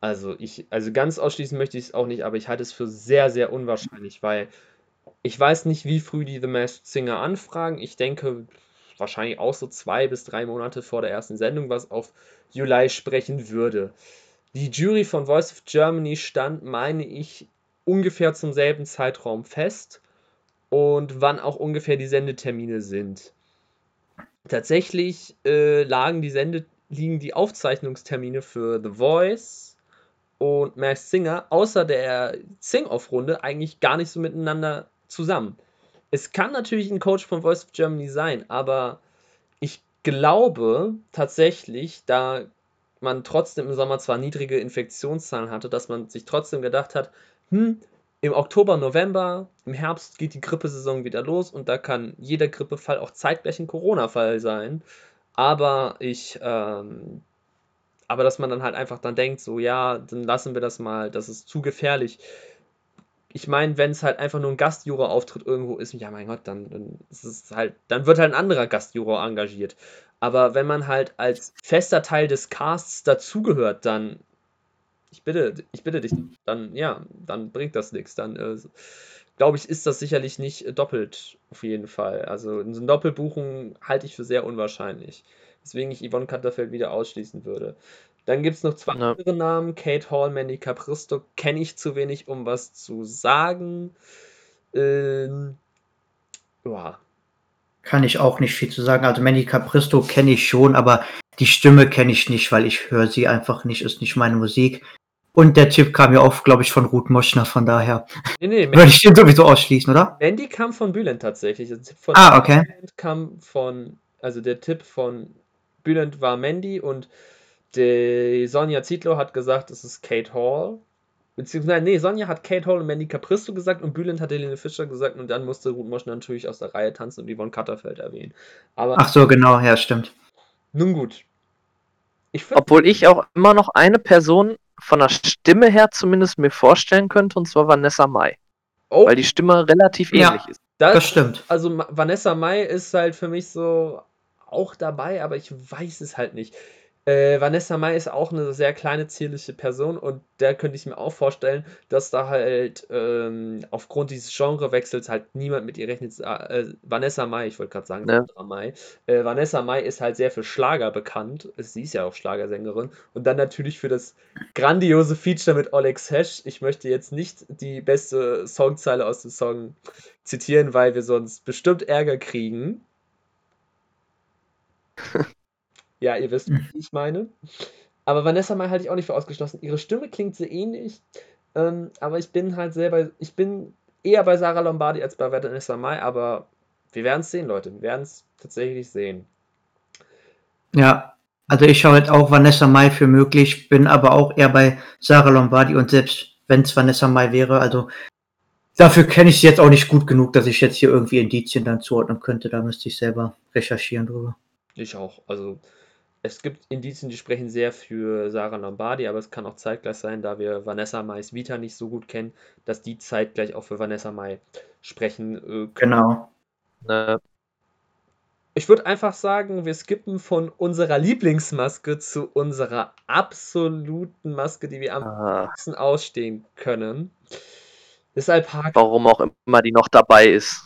Also ich, also ganz ausschließen möchte ich es auch nicht, aber ich halte es für sehr, sehr unwahrscheinlich, weil ich weiß nicht, wie früh die The Masked Singer anfragen. Ich denke wahrscheinlich auch so zwei bis drei Monate vor der ersten Sendung, was auf Juli sprechen würde. Die Jury von Voice of Germany stand, meine ich, ungefähr zum selben Zeitraum fest und wann auch ungefähr die Sendetermine sind. Tatsächlich äh, lagen die Sende liegen die Aufzeichnungstermine für The Voice und Masked Singer außer der Sing-Off-Runde eigentlich gar nicht so miteinander zusammen. Es kann natürlich ein Coach von Voice of Germany sein, aber ich glaube tatsächlich, da man trotzdem im Sommer zwar niedrige Infektionszahlen hatte, dass man sich trotzdem gedacht hat, hm, im Oktober, November, im Herbst geht die Grippesaison wieder los und da kann jeder Grippefall auch zeitgleich ein Corona-Fall sein. Aber ich, ähm, aber dass man dann halt einfach dann denkt, so, ja, dann lassen wir das mal, das ist zu gefährlich. Ich meine, wenn es halt einfach nur ein Gastjuror-Auftritt irgendwo ist, ja, mein Gott, dann, dann ist es halt, dann wird halt ein anderer Gastjuror engagiert. Aber wenn man halt als fester Teil des Casts dazugehört, dann, ich bitte, ich bitte dich, dann, ja, dann bringt das nichts. Dann, äh, glaube ich, ist das sicherlich nicht doppelt, auf jeden Fall. Also, so eine Doppelbuchung halte ich für sehr unwahrscheinlich. Deswegen ich Yvonne Katterfeld wieder ausschließen würde. Dann gibt es noch zwei Ja. andere Namen. Kate Hall, Mandy Capristo kenne ich zu wenig, um was zu sagen. Ähm, ja, Kann ich auch nicht viel zu sagen. Also Mandy Capristo kenne ich schon, aber die Stimme kenne ich nicht, weil ich höre sie einfach nicht, ist nicht meine Musik. Und der Tipp kam ja auch, glaube ich, von Ruth Moschner, von daher nee, nee, würde ich den sowieso ausschließen, oder? Mandy kam von Bülent tatsächlich. Der Tipp von Ah, okay. Bülent kam von, also der Tipp von Bülent war Mandy und die Sonja Zietlow hat gesagt, es ist Kate Hall. Beziehungsweise, nee, Sonja hat Kate Hall und Mandy Capristo gesagt und Bülent hat Helene Fischer gesagt und dann musste Ruth Moschner natürlich aus der Reihe tanzen und Yvonne Katterfeld erwähnen. Aber Ach so, genau, ja, stimmt. nun gut. Ich Obwohl ich auch immer noch eine Person von der Stimme her zumindest mir vorstellen könnte, und zwar Vanessa Mai. oh, Weil die Stimme relativ Ja. ähnlich ist. das, Das stimmt. also Vanessa Mai ist halt für mich so auch dabei, aber ich weiß es halt nicht. Äh, Vanessa Mai ist auch eine sehr kleine, zierliche Person und da könnte ich mir auch vorstellen, dass da halt ähm, aufgrund dieses Genrewechsels halt niemand mit ihr rechnet. Äh, Vanessa Mai, ich wollte gerade sagen. Sandra Mai. Äh, Vanessa Mai ist halt sehr für Schlager bekannt. Sie ist ja auch Schlagersängerin. Und dann natürlich für das grandiose Feature mit Alex Hesch. Ich möchte jetzt nicht die beste Songzeile aus dem Song zitieren, weil wir sonst bestimmt Ärger kriegen. ja, ihr wisst, was ich meine. Aber Vanessa Mai halte ich auch nicht für ausgeschlossen. Ihre Stimme klingt so ähnlich, ähm, aber ich bin halt selber, ich bin eher bei Sarah Lombardi als bei Vanessa Mai, aber wir werden es sehen, Leute. Wir werden es tatsächlich sehen. Ja, also ich schaue halt auch Vanessa Mai für möglich, bin aber auch eher bei Sarah Lombardi und selbst wenn es Vanessa Mai wäre, also dafür kenne ich sie jetzt auch nicht gut genug, dass ich jetzt hier irgendwie Indizien dann zuordnen könnte. Da müsste ich selber recherchieren drüber. Ich auch. Also es gibt Indizien, die sprechen sehr für Sarah Lombardi, aber es kann auch zeitgleich sein, da wir Vanessa Mai's Vita nicht so gut kennen, dass die zeitgleich auch für Vanessa Mai sprechen äh, können. Genau. Ne, Ich würde einfach sagen, wir skippen von unserer Lieblingsmaske zu unserer absoluten Maske, die wir am ah, liebsten ausstehen können. Das Alpaka. warum auch immer die noch dabei ist.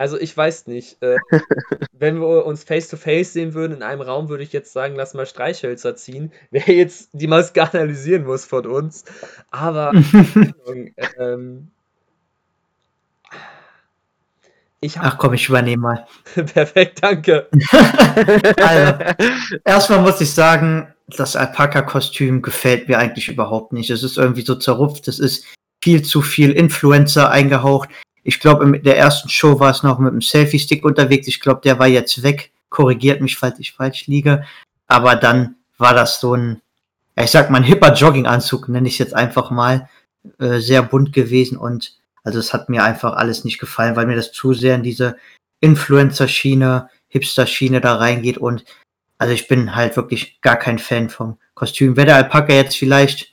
Also ich weiß nicht. Äh, wenn wir uns face to face sehen würden in einem Raum, würde ich jetzt sagen, lass mal Streichhölzer ziehen. Wer jetzt die Maske analysieren muss von uns. Aber ähm, ich Ach komm, ich übernehme mal. perfekt, danke. Also, erstmal muss ich sagen, das Alpaka-Kostüm gefällt mir eigentlich überhaupt nicht. Es ist irgendwie so zerrupft, es ist viel zu viel Influencer eingehaucht. Ich glaube, in der ersten Show war es noch mit einem Selfie-Stick unterwegs. Ich glaube, der war jetzt weg. Korrigiert mich, falls ich falsch liege. Aber dann war das so ein, ich sag mal, ein hipper Jogginganzug, nenne ich es jetzt einfach mal, äh, sehr bunt gewesen. Und also es hat mir einfach alles nicht gefallen, weil mir das zu sehr in diese Influencer-Schiene, Hipster-Schiene da reingeht. Und also ich bin halt wirklich gar kein Fan vom Kostüm. Wäre der Alpaka jetzt vielleicht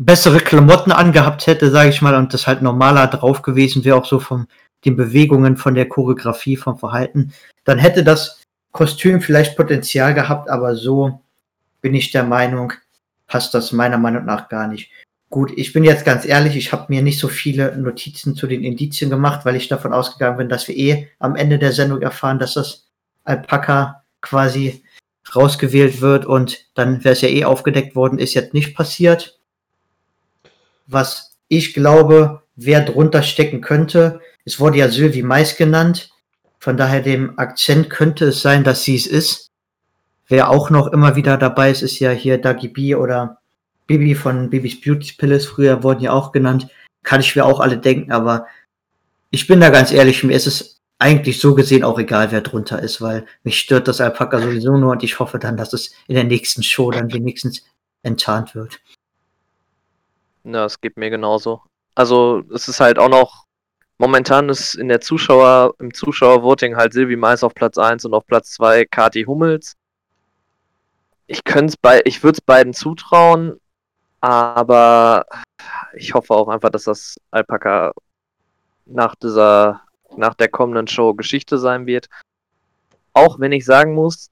bessere Klamotten angehabt hätte, sage ich mal, und das halt normaler drauf gewesen wäre, auch so von den Bewegungen, von der Choreografie, vom Verhalten, dann hätte das Kostüm vielleicht Potenzial gehabt, aber so bin ich der Meinung, passt das meiner Meinung nach gar nicht. Gut, ich bin jetzt ganz ehrlich, ich habe mir nicht so viele Notizen zu den Indizien gemacht, weil ich davon ausgegangen bin, dass wir eh am Ende der Sendung erfahren, dass das Alpaka quasi rausgewählt wird und dann wäre es ja eh aufgedeckt worden, ist jetzt nicht passiert. Was ich glaube, wer drunter stecken könnte, es wurde ja Sylvie Mais genannt, von daher dem Akzent könnte es sein, dass sie es ist. Wer auch noch immer wieder dabei ist, ist ja hier Dagi B oder Bibi von Bibis Beauty Palace, früher wurden ja auch genannt. Kann ich mir auch alle denken, aber ich bin da ganz ehrlich, mir ist es eigentlich so gesehen auch egal, wer drunter ist, weil mich stört das Alpaka sowieso nur und ich hoffe dann, dass es in der nächsten Show dann wenigstens enttarnt wird. Ja, es geht mir genauso. Also es ist halt auch noch, momentan ist in der Zuschauer, im Zuschauervoting halt Silvi Mais auf Platz 1 und auf Platz 2 Kati Hummels. Ich könnte bei, ich würde es beiden zutrauen, aber ich hoffe auch einfach, dass das Alpaka nach dieser, nach der kommenden Show Geschichte sein wird. Auch wenn ich sagen muss,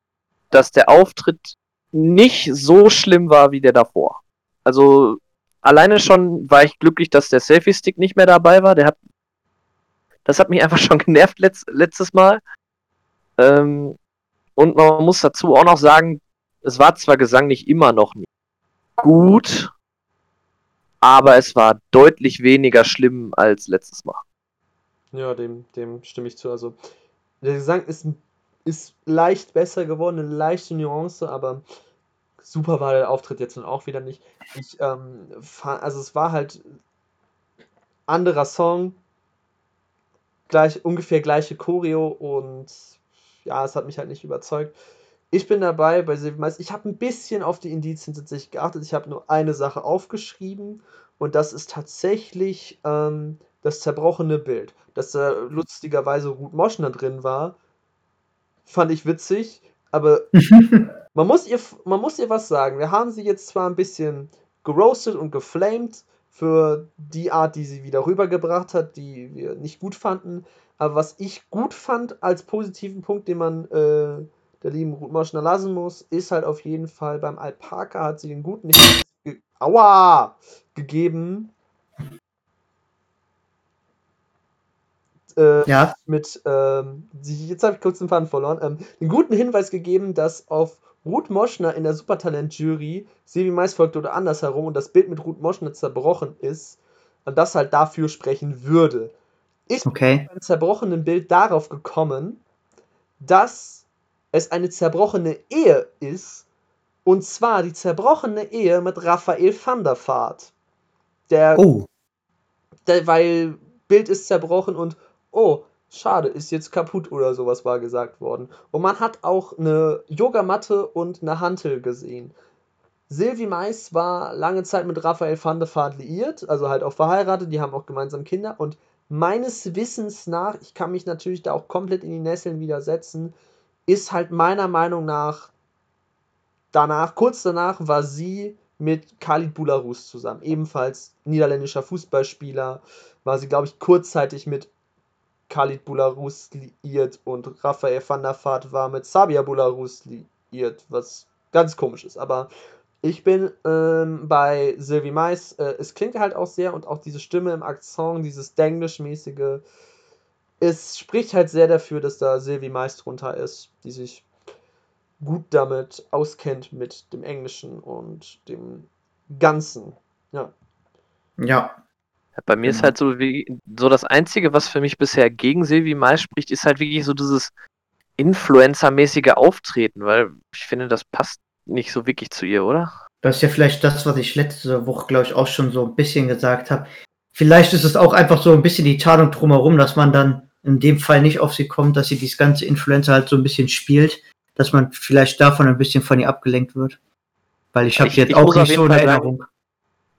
dass der Auftritt nicht so schlimm war wie der davor. Also alleine schon war ich glücklich, dass der Selfie-Stick nicht mehr dabei war. Der hat, das hat mich einfach schon genervt letzt, letztes Mal. Ähm, und man muss dazu auch noch sagen, es war zwar gesanglich immer noch nicht gut, aber es war deutlich weniger schlimm als letztes Mal. Ja, dem, dem stimme ich zu. Also, der Gesang ist, ist leicht besser geworden, eine leichte Nuance, aber super war der Auftritt jetzt nun auch wieder nicht. Ich, ähm, also es war halt anderer Song, gleich, ungefähr gleiche Choreo und ja, es hat mich halt nicht überzeugt. Ich bin dabei bei Silvia Mais. Ich habe ein bisschen auf die Indizien tatsächlich geachtet. Ich habe nur eine Sache aufgeschrieben und das ist tatsächlich ähm, das zerbrochene Bild. Dass da lustigerweise Ruth Moschner drin war, fand ich witzig, aber man muss, ihr, man muss ihr was sagen. Wir haben sie jetzt zwar ein bisschen geroastet und geflamed für die Art, die sie wieder rübergebracht hat, die wir nicht gut fanden. Aber was ich gut fand als positiven Punkt, den man äh, der lieben Ruth Moschner lassen muss, ist halt auf jeden Fall beim Alpaka hat sie den guten Hinweis ge Aua! gegeben. Äh, Ja, mit, ähm, jetzt habe ich kurz den Faden verloren, ähm, den guten Hinweis gegeben, dass auf Ruth Moschner in der Supertalent-Jury Silvi Mais folgte oder andersherum und das Bild mit Ruth Moschner zerbrochen ist und das halt dafür sprechen würde. Ich bin okay. beim zerbrochenen Bild darauf gekommen, dass es eine zerbrochene Ehe ist Und zwar die zerbrochene Ehe mit Raphael van der Vaart. Der, Oh, der, weil Bild ist zerbrochen und oh, schade, ist jetzt kaputt oder sowas war gesagt worden. Und man hat auch eine Yogamatte und eine Hantel gesehen. Sylvie Mais war lange Zeit mit Raphael van der Vaart liiert, also halt auch verheiratet, die haben auch gemeinsam Kinder und meines Wissens nach, ich kann mich natürlich da auch komplett in die Nesseln widersetzen, ist halt meiner Meinung nach danach, kurz danach war sie mit Khalid Boularus zusammen, ebenfalls niederländischer Fußballspieler, war sie, glaube ich, kurzzeitig mit Khalid Boularus liiert und Raphael van der Vaart war mit Sabia Boularus liiert, was ganz komisch ist. Aber ich bin ähm, bei Sylvie Mais, äh, es klingt halt auch sehr und auch diese Stimme im Akzent, dieses Denglisch-mäßige, es spricht halt sehr dafür, dass da Sylvie Mais drunter ist, die sich gut damit auskennt mit dem Englischen und dem Ganzen. Ja. ja. Bei mir ist Genau. halt so wie so das Einzige, was für mich bisher gegen Silvi Mais spricht, ist halt wirklich so dieses Influencer-mäßige Auftreten, weil ich finde, das passt nicht so wirklich zu ihr, oder? Das ist ja vielleicht das, was ich letzte Woche, glaube ich, auch schon so ein bisschen gesagt habe. Vielleicht ist es auch einfach so ein bisschen die Tarnung drumherum, dass man dann in dem Fall nicht auf sie kommt, dass sie dieses ganze Influencer halt so ein bisschen spielt, dass man vielleicht davon ein bisschen von ihr abgelenkt wird. Weil ich habe jetzt auch nicht so eine sagen, Erinnerung.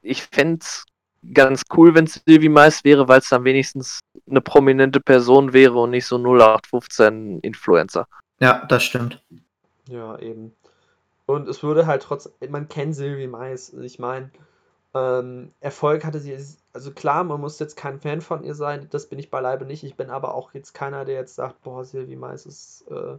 Ich fände es ganz cool, wenn es Silvi Mais wäre, weil es dann wenigstens eine prominente Person wäre und nicht so 0815 Influencer. Ja, das stimmt. Ja, eben. Und es würde halt trotz, man kennt Sylvie Mais, ich meine, ähm, Erfolg hatte sie, also klar, man muss jetzt kein Fan von ihr sein, das bin ich beileibe nicht, ich bin aber auch jetzt keiner, der jetzt sagt, boah, Sylvie Mais ist äh,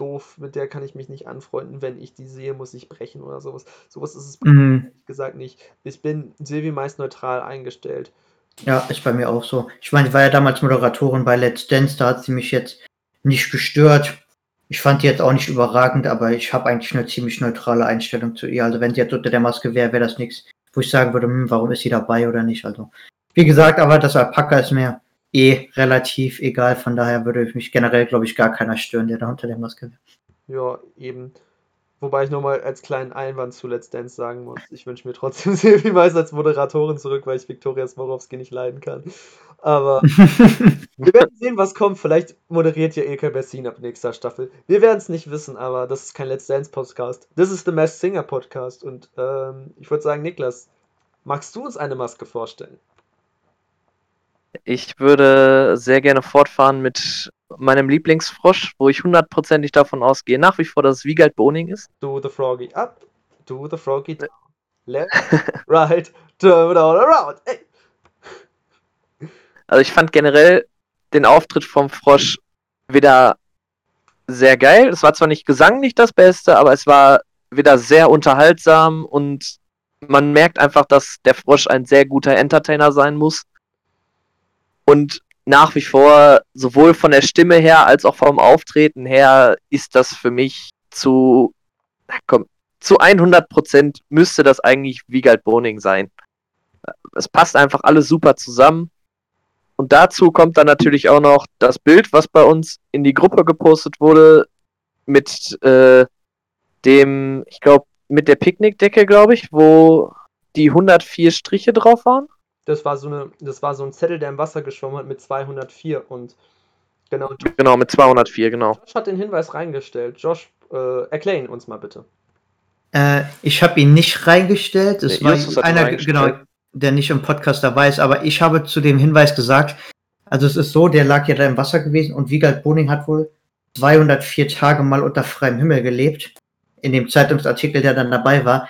doof, mit der kann ich mich nicht anfreunden, wenn ich die sehe, muss ich brechen oder sowas. Sowas ist es Mhm. ehrlich gesagt nicht. Ich bin Sylvie Mais neutral eingestellt. Ja, ist bei mir auch so. Ich meine, ich war ja damals Moderatorin bei Let's Dance, da hat sie mich jetzt nicht gestört. Ich fand die jetzt auch nicht überragend, aber ich habe eigentlich eine ziemlich neutrale Einstellung zu ihr. Also wenn sie jetzt unter der Maske wäre, wäre das nichts, wo ich sagen würde, hm, warum ist sie dabei oder nicht. Also wie gesagt, aber das Alpaka ist mir eh relativ egal. Von daher würde mich generell, glaube ich, gar keiner stören, der da unter der Maske wäre. Ja, eben. Wobei ich nochmal als kleinen Einwand zu Let's Dance sagen muss, ich wünsche mir trotzdem Sylvie Mais als Moderatorin zurück, weil ich Viktoria Smorowski nicht leiden kann. Aber wir werden sehen, was kommt. Vielleicht moderiert ja Ilka Bessin ab nächster Staffel. Wir werden es nicht wissen, aber das ist kein Let's Dance Podcast. Das ist The Masked Singer Podcast. Und ähm, ich würde sagen, Niklas, magst du uns eine Maske vorstellen? Ich würde sehr gerne fortfahren mit meinem Lieblingsfrosch, wo ich hundertprozentig davon ausgehe, nach wie vor, dass es Wiegald Boning ist. Do the Froggy up, do the Froggy down. Left, right, turn down, around. Ey. Also ich fand generell den Auftritt vom Frosch wieder sehr geil. Es war zwar nicht gesanglich das Beste, aber es war wieder sehr unterhaltsam und man merkt einfach, dass der Frosch ein sehr guter Entertainer sein muss. Und nach wie vor, sowohl von der Stimme her als auch vom Auftreten her, ist das für mich zu, komm, zu 100% müsste das eigentlich Wiegald Boning sein. Es passt einfach alles super zusammen. Und dazu kommt dann natürlich auch noch das Bild, was bei uns in die Gruppe gepostet wurde, mit äh, dem, ich glaube, mit der Picknickdecke, glaube ich, wo die 104 Striche drauf waren. Das war so eine, das war so ein Zettel, der im Wasser geschwommen hat mit 204 und genau. Genau, mit 204, genau. Josh hat den Hinweis reingestellt. Josh, äh, erklär ihn uns mal bitte. Äh, ich habe ihn nicht reingestellt. Es Nee, war einer, genau, der nicht im Podcast dabei ist, aber ich habe zu dem Hinweis gesagt, also es ist so, der lag ja da im Wasser gewesen und Wiegald Boning hat wohl 204 Tage mal unter freiem Himmel gelebt. In dem Zeitungsartikel, der dann dabei war.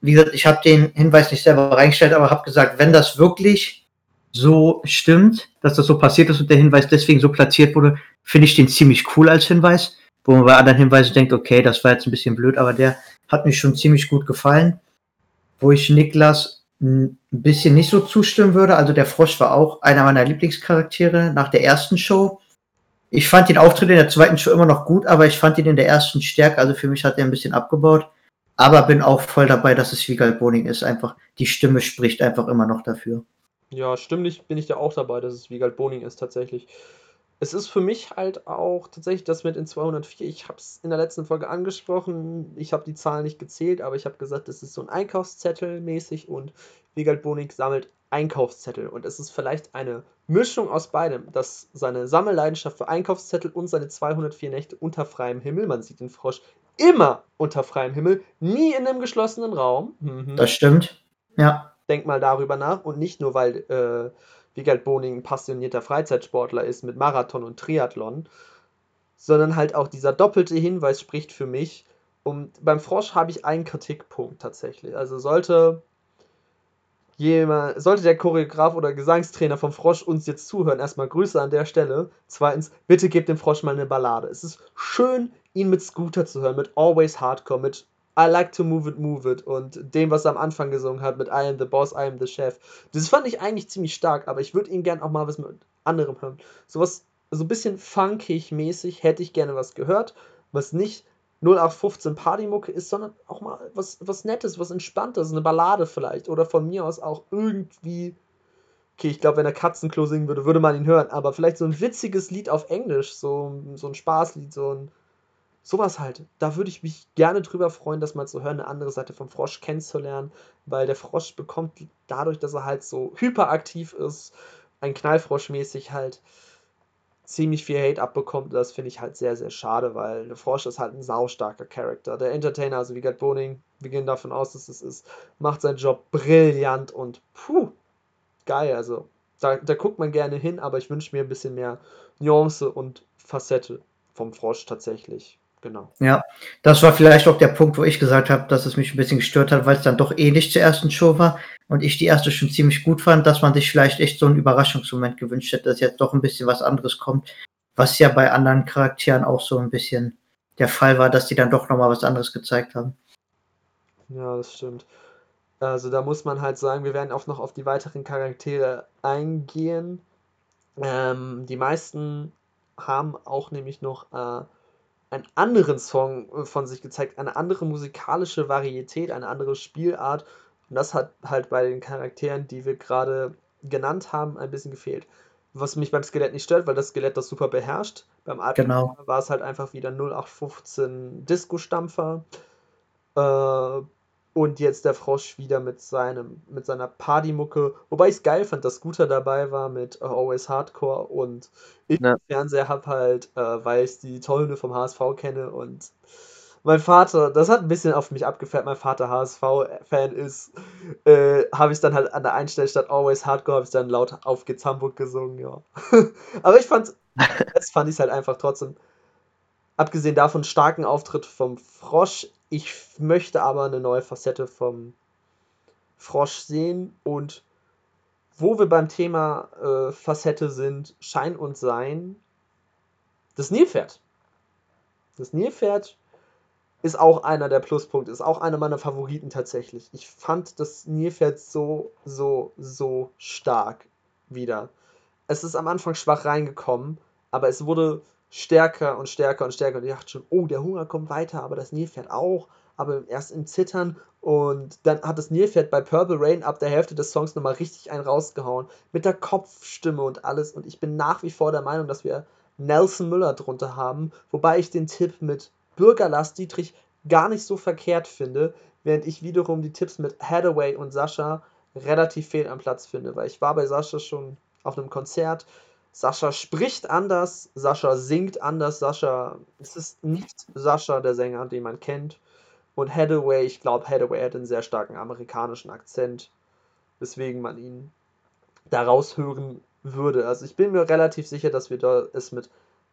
Wie gesagt, ich habe den Hinweis nicht selber reingestellt, aber habe gesagt, wenn das wirklich so stimmt, dass das so passiert ist und der Hinweis deswegen so platziert wurde, finde ich den ziemlich cool als Hinweis. Wo man bei anderen Hinweisen denkt, okay, das war jetzt ein bisschen blöd, aber der hat mir schon ziemlich gut gefallen. Wo ich Niklas ein bisschen nicht so zustimmen würde. Also der Frosch war auch einer meiner Lieblingscharaktere nach der ersten Show. Ich fand den Auftritt in der zweiten Show immer noch gut, aber ich fand ihn in der ersten stärker. Also für mich hat er ein bisschen abgebaut. Aber bin auch voll dabei, dass es Wiegald Boning ist. Einfach die Stimme spricht einfach immer noch dafür. Ja, stimmlich bin ich da auch dabei, dass es Wiegald Boning ist tatsächlich. es ist für mich halt auch tatsächlich das mit in 204. Ich habe es in der letzten Folge angesprochen. Ich habe die Zahlen nicht gezählt, aber ich habe gesagt, es ist so ein Einkaufszettel mäßig und Wiegald Bonig sammelt Einkaufszettel. Und es ist vielleicht eine Mischung aus beidem, dass seine Sammelleidenschaft für Einkaufszettel und seine 204 Nächte unter freiem Himmel, man sieht den Frosch immer unter freiem Himmel, nie in einem geschlossenen Raum. Mhm. Das stimmt. Ja. Denk mal darüber nach und nicht nur, weil äh, Wiegald Boning ein passionierter Freizeitsportler ist mit Marathon und Triathlon, sondern halt auch dieser doppelte Hinweis spricht für mich. Und beim Frosch habe ich einen Kritikpunkt tatsächlich. Also sollte jemand, sollte der Choreograf oder Gesangstrainer vom Frosch uns jetzt zuhören, erstmal Grüße an der Stelle. Zweitens, bitte gebt dem Frosch mal eine Ballade. Es ist schön, ihn mit Scooter zu hören, mit Always Hardcore, mit I like to move it, move it und dem, was er am Anfang gesungen hat mit I am the boss, I am the chef. Das fand ich eigentlich ziemlich stark, aber ich würde ihn gern auch mal was mit anderem hören. Sowas, so ein bisschen funkig mäßig hätte ich gerne was gehört, was nicht 0815 Partymucke ist, sondern auch mal was, was Nettes, was Entspanntes, eine Ballade vielleicht oder von mir aus auch irgendwie. Okay, ich glaube, wenn er Katzenklo singen würde, würde man ihn hören, aber vielleicht so ein witziges Lied auf Englisch, so, so ein Spaßlied, so ein sowas halt. Da würde ich mich gerne drüber freuen, das mal zu hören, eine andere Seite vom Frosch kennenzulernen, weil der Frosch bekommt dadurch, dass er halt so hyperaktiv ist, ein Knallfrosch mäßig halt ziemlich viel Hate abbekommt. Das finde ich halt sehr, sehr schade, weil der Frosch ist halt ein saustarker Charakter. Der Entertainer, also wie Gerd Boning, wir gehen davon aus, dass es ist, macht seinen Job brillant und puh, geil. Also da, da guckt man gerne hin, aber ich wünsche mir ein bisschen mehr Nuance und Facette vom Frosch tatsächlich. Genau. Ja, das war vielleicht auch der Punkt, wo ich gesagt habe, dass es mich ein bisschen gestört hat, weil es dann doch ähnlich zur ersten Show war und ich die erste schon ziemlich gut fand, dass man sich vielleicht echt so einen Überraschungsmoment gewünscht hätte, dass jetzt doch ein bisschen was anderes kommt, was ja bei anderen Charakteren auch so ein bisschen der Fall war, dass die dann doch nochmal was anderes gezeigt haben. Ja, das stimmt. Also da muss man halt sagen, wir werden auch noch auf die weiteren Charaktere eingehen. Ähm, die meisten haben auch nämlich noch äh, einen anderen Song äh, von sich gezeigt, eine andere musikalische Varietät, eine andere Spielart. Und das hat halt bei den Charakteren, die wir gerade genannt haben, ein bisschen gefehlt. Was mich beim Skelett nicht stört, weil das Skelett das super beherrscht. Beim Alten genau. war es halt einfach wieder 0815 Disco-Stampfer. Äh, und jetzt der Frosch wieder mit, seinem, mit seiner Partymucke. Wobei ich es geil fand, dass Scooter dabei war mit uh, Always Hardcore und ich ja. Fernseher habe halt, äh, weil ich die Tollhunde vom HSV kenne und mein Vater, das hat ein bisschen auf mich abgefärbt, mein Vater HSV-Fan ist, äh, habe ich dann halt an der Einstelle statt Always Hardcore, habe ich dann laut auf Geht's Hamburg gesungen, ja. Aber ich fand, das fand ich halt einfach trotzdem, abgesehen davon, starken Auftritt vom Frosch ich möchte aber eine neue Facette vom Frosch sehen und wo wir beim Thema äh, Facette sind, Schein und Sein, das Nilpferd. Das Nilpferd ist auch einer der Pluspunkte, ist auch einer meiner Favoriten tatsächlich. Ich fand das Nilpferd so, so, so stark wieder. Es ist am Anfang schwach reingekommen, aber es wurde stärker und stärker und stärker. Und ich dachte schon, oh, der Hunger kommt weiter, aber das Nilpferd auch. Aber erst im Zittern. Und dann hat das Nilpferd bei Purple Rain ab der Hälfte des Songs nochmal richtig einen rausgehauen. Mit der Kopfstimme und alles. Und ich bin nach wie vor der Meinung, dass wir Nelson Müller drunter haben. Wobei ich den Tipp mit Bürgerlass Dietrich gar nicht so verkehrt finde. Während ich wiederum die Tipps mit Hathaway und Sascha relativ fehl am Platz finde. Weil ich war bei Sascha schon auf einem Konzert Sascha spricht anders, Sascha singt anders, Sascha, es ist nicht Sascha, der Sänger, den man kennt. Und Hathaway, ich glaube, Hathaway hat einen sehr starken amerikanischen Akzent, weswegen man ihn daraus hören würde. Also ich bin mir relativ sicher, dass wir da es mit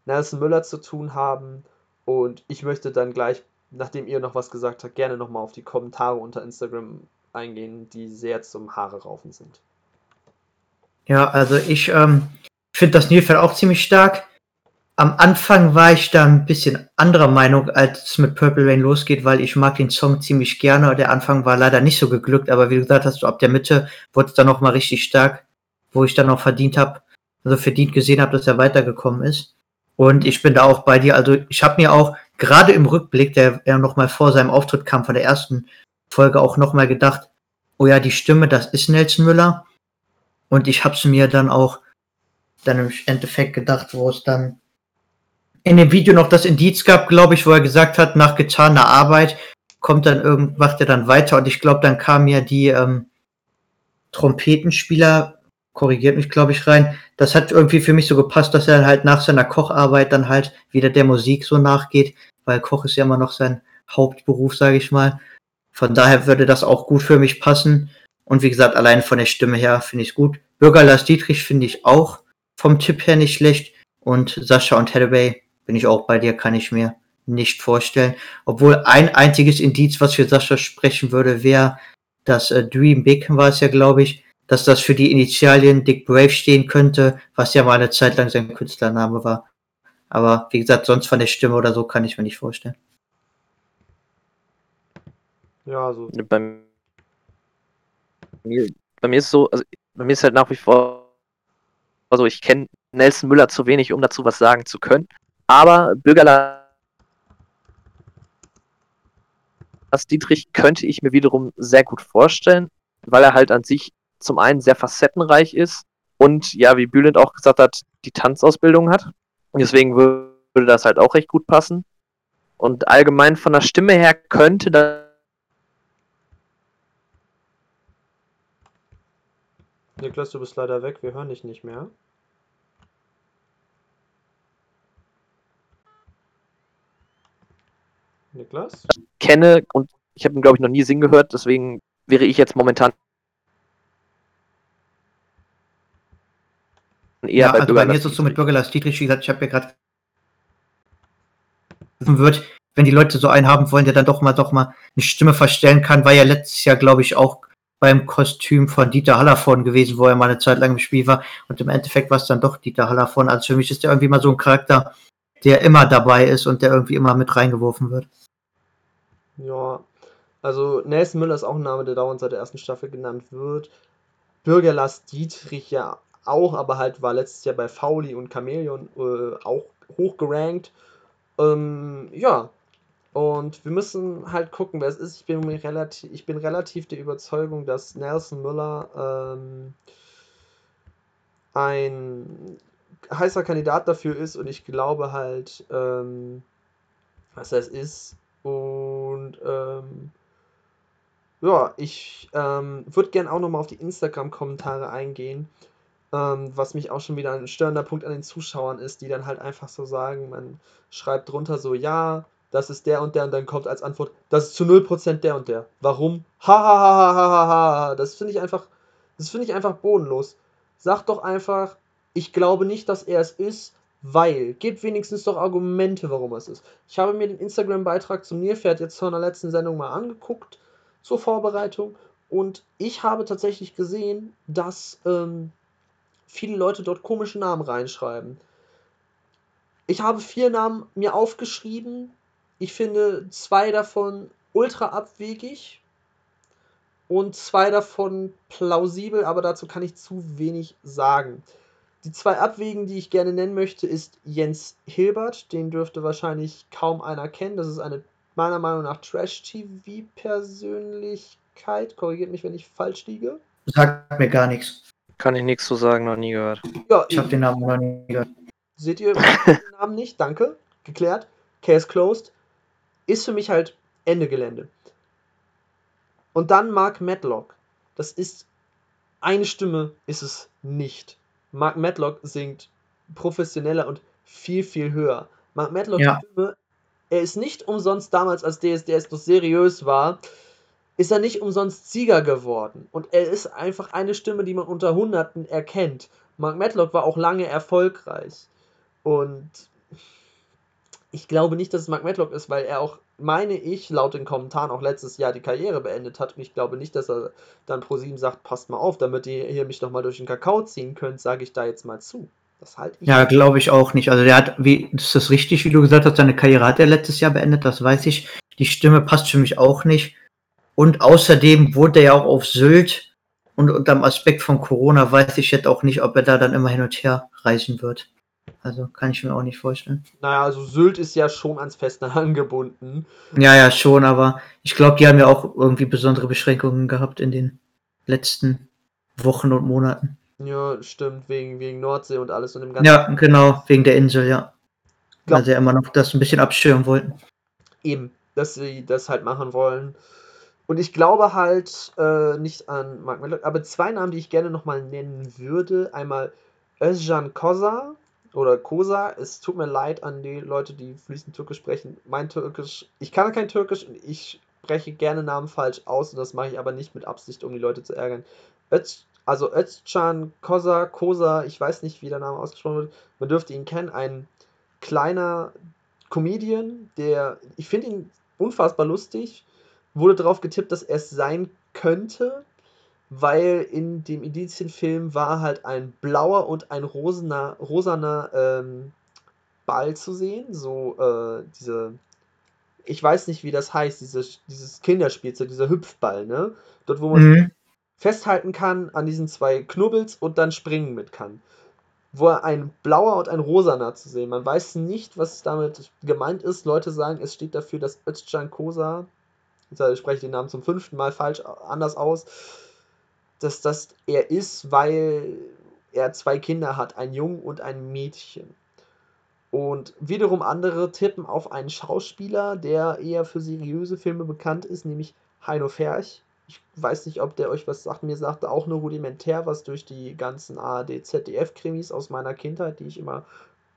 Nelson Müller zu tun haben. Und ich möchte dann gleich, nachdem ihr noch was gesagt habt, gerne nochmal auf die Kommentare unter Instagram eingehen, die sehr zum Haare raufen sind. Ja, also ich ähm, finde das Nilpferd auch ziemlich stark. Am Anfang war ich da ein bisschen anderer Meinung, als es mit Purple Rain losgeht, weil ich mag den Song ziemlich gerne. Der Anfang war leider nicht so geglückt, aber wie du gesagt hast, ab der Mitte wurde es dann noch mal richtig stark, wo ich dann auch verdient habe, also verdient gesehen habe, dass er weitergekommen ist. Und ich bin da auch bei dir. Also ich habe mir auch gerade im Rückblick, der er noch mal vor seinem Auftritt kam von der ersten Folge, auch noch mal gedacht, oh ja, die Stimme, das ist Nelson Müller. Und ich habe es mir dann auch dann im Endeffekt gedacht, wo es dann in dem Video noch das Indiz gab, glaube ich, wo er gesagt hat, nach getaner Arbeit kommt dann irgend, macht er dann weiter und ich glaube, dann kam ja die ähm, Trompetenspieler, korrigiert mich, glaube ich, rein. Das hat irgendwie für mich so gepasst, dass er halt nach seiner Kocharbeit dann halt wieder der Musik so nachgeht, weil Koch ist ja immer noch sein Hauptberuf, sage ich mal. Von daher würde das auch gut für mich passen. Und wie gesagt, allein von der Stimme her finde ich es gut. Bürger Lars Dietrich finde ich auch vom Tipp her nicht schlecht. Und Sascha und Hathaway bin ich auch bei dir, kann ich mir nicht vorstellen. Obwohl ein einziges Indiz, was für Sascha sprechen würde, wäre, dass äh, Dream Big war es ja, glaube ich, dass das für die Initialien Dick Brave stehen könnte, was ja mal eine Zeit lang sein Künstlername war. Aber wie gesagt, sonst von der Stimme oder so kann ich mir nicht vorstellen. Ja, so. Bei mir, bei mir ist so, also bei mir ist halt nach wie vor, also ich kenne Nelson Müller zu wenig, um dazu was sagen zu können. Aber Bürgerlass Dietrich könnte ich mir wiederum sehr gut vorstellen, weil er halt an sich zum einen sehr facettenreich ist und ja, wie Bülent auch gesagt hat, die Tanzausbildung hat. Und deswegen würde das halt auch recht gut passen. Und allgemein von der Stimme her könnte das. Niklas, du bist leider weg, wir hören dich nicht mehr. Niklas? Kenne und ich habe ihn, glaube ich, noch nie singen gehört, deswegen wäre ich jetzt momentan eher ja, bei also. Bei mir ist es so mit Bürgerlass Dietrich, wie gesagt, ich habe ja gerade wird, wenn die Leute so einen haben wollen, der dann doch mal doch mal eine Stimme verstellen kann, war ja letztes Jahr, glaube ich, auch beim Kostüm von Dieter Hallervorn gewesen, wo er mal eine Zeit lang im Spiel war. Und im Endeffekt war es dann doch Dieter Hallervorn. Also für mich ist der irgendwie mal so ein Charakter, der immer dabei ist und der irgendwie immer mit reingeworfen wird. Ja, also Nelson Müller ist auch ein Name, der dauernd seit der ersten Staffel genannt wird. Bürger Lars Dietrich ja auch, aber halt war letztes Jahr bei Fauli und Chameleon äh, auch hoch gerankt. Ähm, ja, und wir müssen halt gucken, wer es ist. Ich bin, relativ, ich bin relativ der Überzeugung, dass Nelson Müller ähm, ein heißer Kandidat dafür ist und ich glaube halt, ähm, was das ist. Und ähm, ja, ich ähm, würde gerne auch nochmal auf die Instagram-Kommentare eingehen. Ähm, was mich auch schon wieder ein störender Punkt an den Zuschauern ist, die dann halt einfach so sagen, man schreibt drunter so, ja, das ist der und der und dann kommt als Antwort, das ist zu 0% der und der. Warum? Ha ha ha ha ha ha. Das finde ich einfach, das finde ich einfach bodenlos. Sag doch einfach, ich glaube nicht, dass er es ist, weil. Gebt wenigstens doch Argumente, warum es ist. Ich habe mir den Instagram-Beitrag zum Nilpferd jetzt von der letzten Sendung mal angeguckt, zur Vorbereitung. Und ich habe tatsächlich gesehen, dass ähm, viele Leute dort komische Namen reinschreiben. Ich habe vier Namen mir aufgeschrieben. Ich finde zwei davon ultra abwegig und zwei davon plausibel, aber dazu kann ich zu wenig sagen. Die zwei Abwägen, die ich gerne nennen möchte, ist Jens Hilbert. Den dürfte wahrscheinlich kaum einer kennen. Das ist eine meiner Meinung nach Trash-TV-Persönlichkeit. Korrigiert mich, wenn ich falsch liege. Sagt mir gar nichts. Kann ich nichts zu sagen, noch nie gehört. Ja, ich habe den Namen noch nie gehört. Seht ihr den Namen nicht? Danke. Geklärt. Case closed. Ist für mich halt Ende Gelände. Und dann Mark Matlock. Das ist eine Stimme, ist es nicht. Mark Matlock singt professioneller und viel, viel höher. Mark Matlock ja. Stimme, er ist nicht umsonst damals, als DSDS noch seriös war, ist er nicht umsonst Sieger geworden. Und er ist einfach eine Stimme, die man unter Hunderten erkennt. Mark Matlock war auch lange erfolgreich. Und ich glaube nicht, dass es Mark Matlock ist, weil er auch, meine ich, laut den Kommentaren auch letztes Jahr die Karriere beendet hat. Und ich glaube nicht, dass er dann pro sieben sagt, passt mal auf, damit ihr hier mich nochmal durch den Kakao ziehen könnt, sage ich da jetzt mal zu. Das halte ich. Ja, glaube ich auch nicht. Also der hat, wie, ist das richtig, wie du gesagt hast, seine Karriere hat er letztes Jahr beendet, das weiß ich. Die Stimme passt für mich auch nicht. Und außerdem wurde er ja auch auf Sylt und unter dem Aspekt von Corona weiß ich jetzt auch nicht, ob er da dann immer hin und her reisen wird. Also kann ich mir auch nicht vorstellen. Naja, also Sylt ist ja schon ans Festland angebunden. Ja, ja, schon, aber ich glaube, die haben ja auch irgendwie besondere Beschränkungen gehabt in den letzten Wochen und Monaten. Ja, stimmt, wegen, wegen Nordsee und alles und dem ganzen. Ja, genau, wegen der Insel, ja. Glaub- Weil sie ja immer noch das ein bisschen abschirmen wollten. Eben, dass sie das halt machen wollen. Und ich glaube halt äh, nicht an Mark Medlock, aber zwei Namen, die ich gerne nochmal nennen würde. Einmal Özcan Kosa oder Kosa. Es tut mir leid an die Leute, die fließend Türkisch sprechen. Mein Türkisch, ich kann kein Türkisch und ich spreche gerne Namen falsch aus und das mache ich aber nicht mit Absicht, um die Leute zu ärgern. Öz, also Özcan Kosa, Kosa, ich weiß nicht, wie der Name ausgesprochen wird. Man dürfte ihn kennen, ein kleiner Comedian, der, ich finde ihn unfassbar lustig. Wurde darauf getippt, dass er es sein könnte, weil in dem Indizienfilm war halt ein blauer und ein rosener, rosaner ähm, Ball zu sehen. So, äh, diese, ich weiß nicht, wie das heißt, dieses, dieses Kinderspielzeug, dieser Hüpfball, ne? Dort, wo man Mhm. festhalten kann an diesen zwei Knubbels und dann springen mit kann. Wo ein blauer und ein rosaner zu sehen. Man weiß nicht, was damit gemeint ist. Leute sagen, es steht dafür, dass Özcan Kosa, jetzt spreche ich den Namen zum fünften Mal falsch anders aus, dass das er ist, weil er zwei Kinder hat, ein Jungen und ein Mädchen. Und wiederum andere tippen auf einen Schauspieler, der eher für seriöse Filme bekannt ist, nämlich Heino Ferch. Ich weiß nicht, ob der euch was sagt. Mir sagte auch nur rudimentär was durch die ganzen ARD, ZDF-Krimis aus meiner Kindheit, die ich immer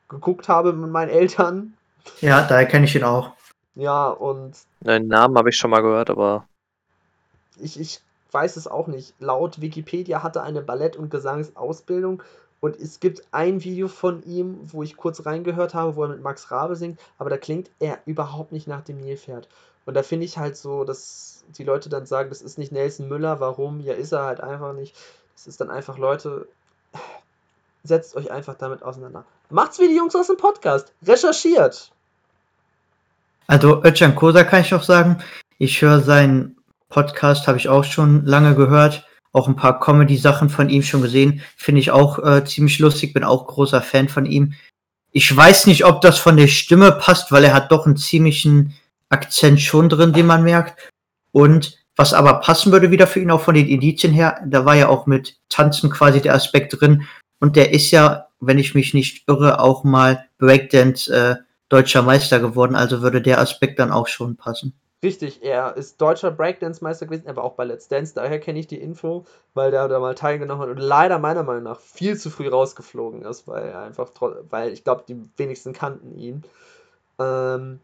geguckt habe mit meinen Eltern. Ja, daher kenne ich ihn auch. Ja, und Den Namen habe ich schon mal gehört, aber ich, ich weiß es auch nicht. Laut Wikipedia hatte er eine Ballett- und Gesangsausbildung und es gibt ein Video von ihm, wo ich kurz reingehört habe, wo er mit Max Rabe singt, aber da klingt er überhaupt nicht nach dem Nilpferd. Und da finde ich halt so, dass die Leute dann sagen, das ist nicht Nelson Müller, warum? Ja, ist er halt einfach nicht. Das ist dann einfach, Leute, setzt euch einfach damit auseinander. Macht's wie die Jungs aus dem Podcast. Recherchiert. Also Özcan Kosa kann ich auch sagen. Ich höre seinen Podcast, habe ich auch schon lange gehört. Auch ein paar Comedy-Sachen von ihm schon gesehen. Finde ich auch äh, ziemlich lustig, bin auch großer Fan von ihm. Ich weiß nicht, ob das von der Stimme passt, weil er hat doch einen ziemlichen Akzent schon drin, den man merkt. Und was aber passen würde wieder für ihn auch von den Indizien her, da war ja auch mit Tanzen quasi der Aspekt drin. Und der ist ja, wenn ich mich nicht irre, auch mal Breakdance äh, deutscher Meister geworden, also würde der Aspekt dann auch schon passen. Richtig, er ist deutscher Breakdance-Meister gewesen, er war auch bei Let's Dance, daher kenne ich die Info, weil der da mal teilgenommen hat und leider meiner Meinung nach viel zu früh rausgeflogen ist, weil er einfach, weil ich glaube, die wenigsten kannten ihn. Ähm,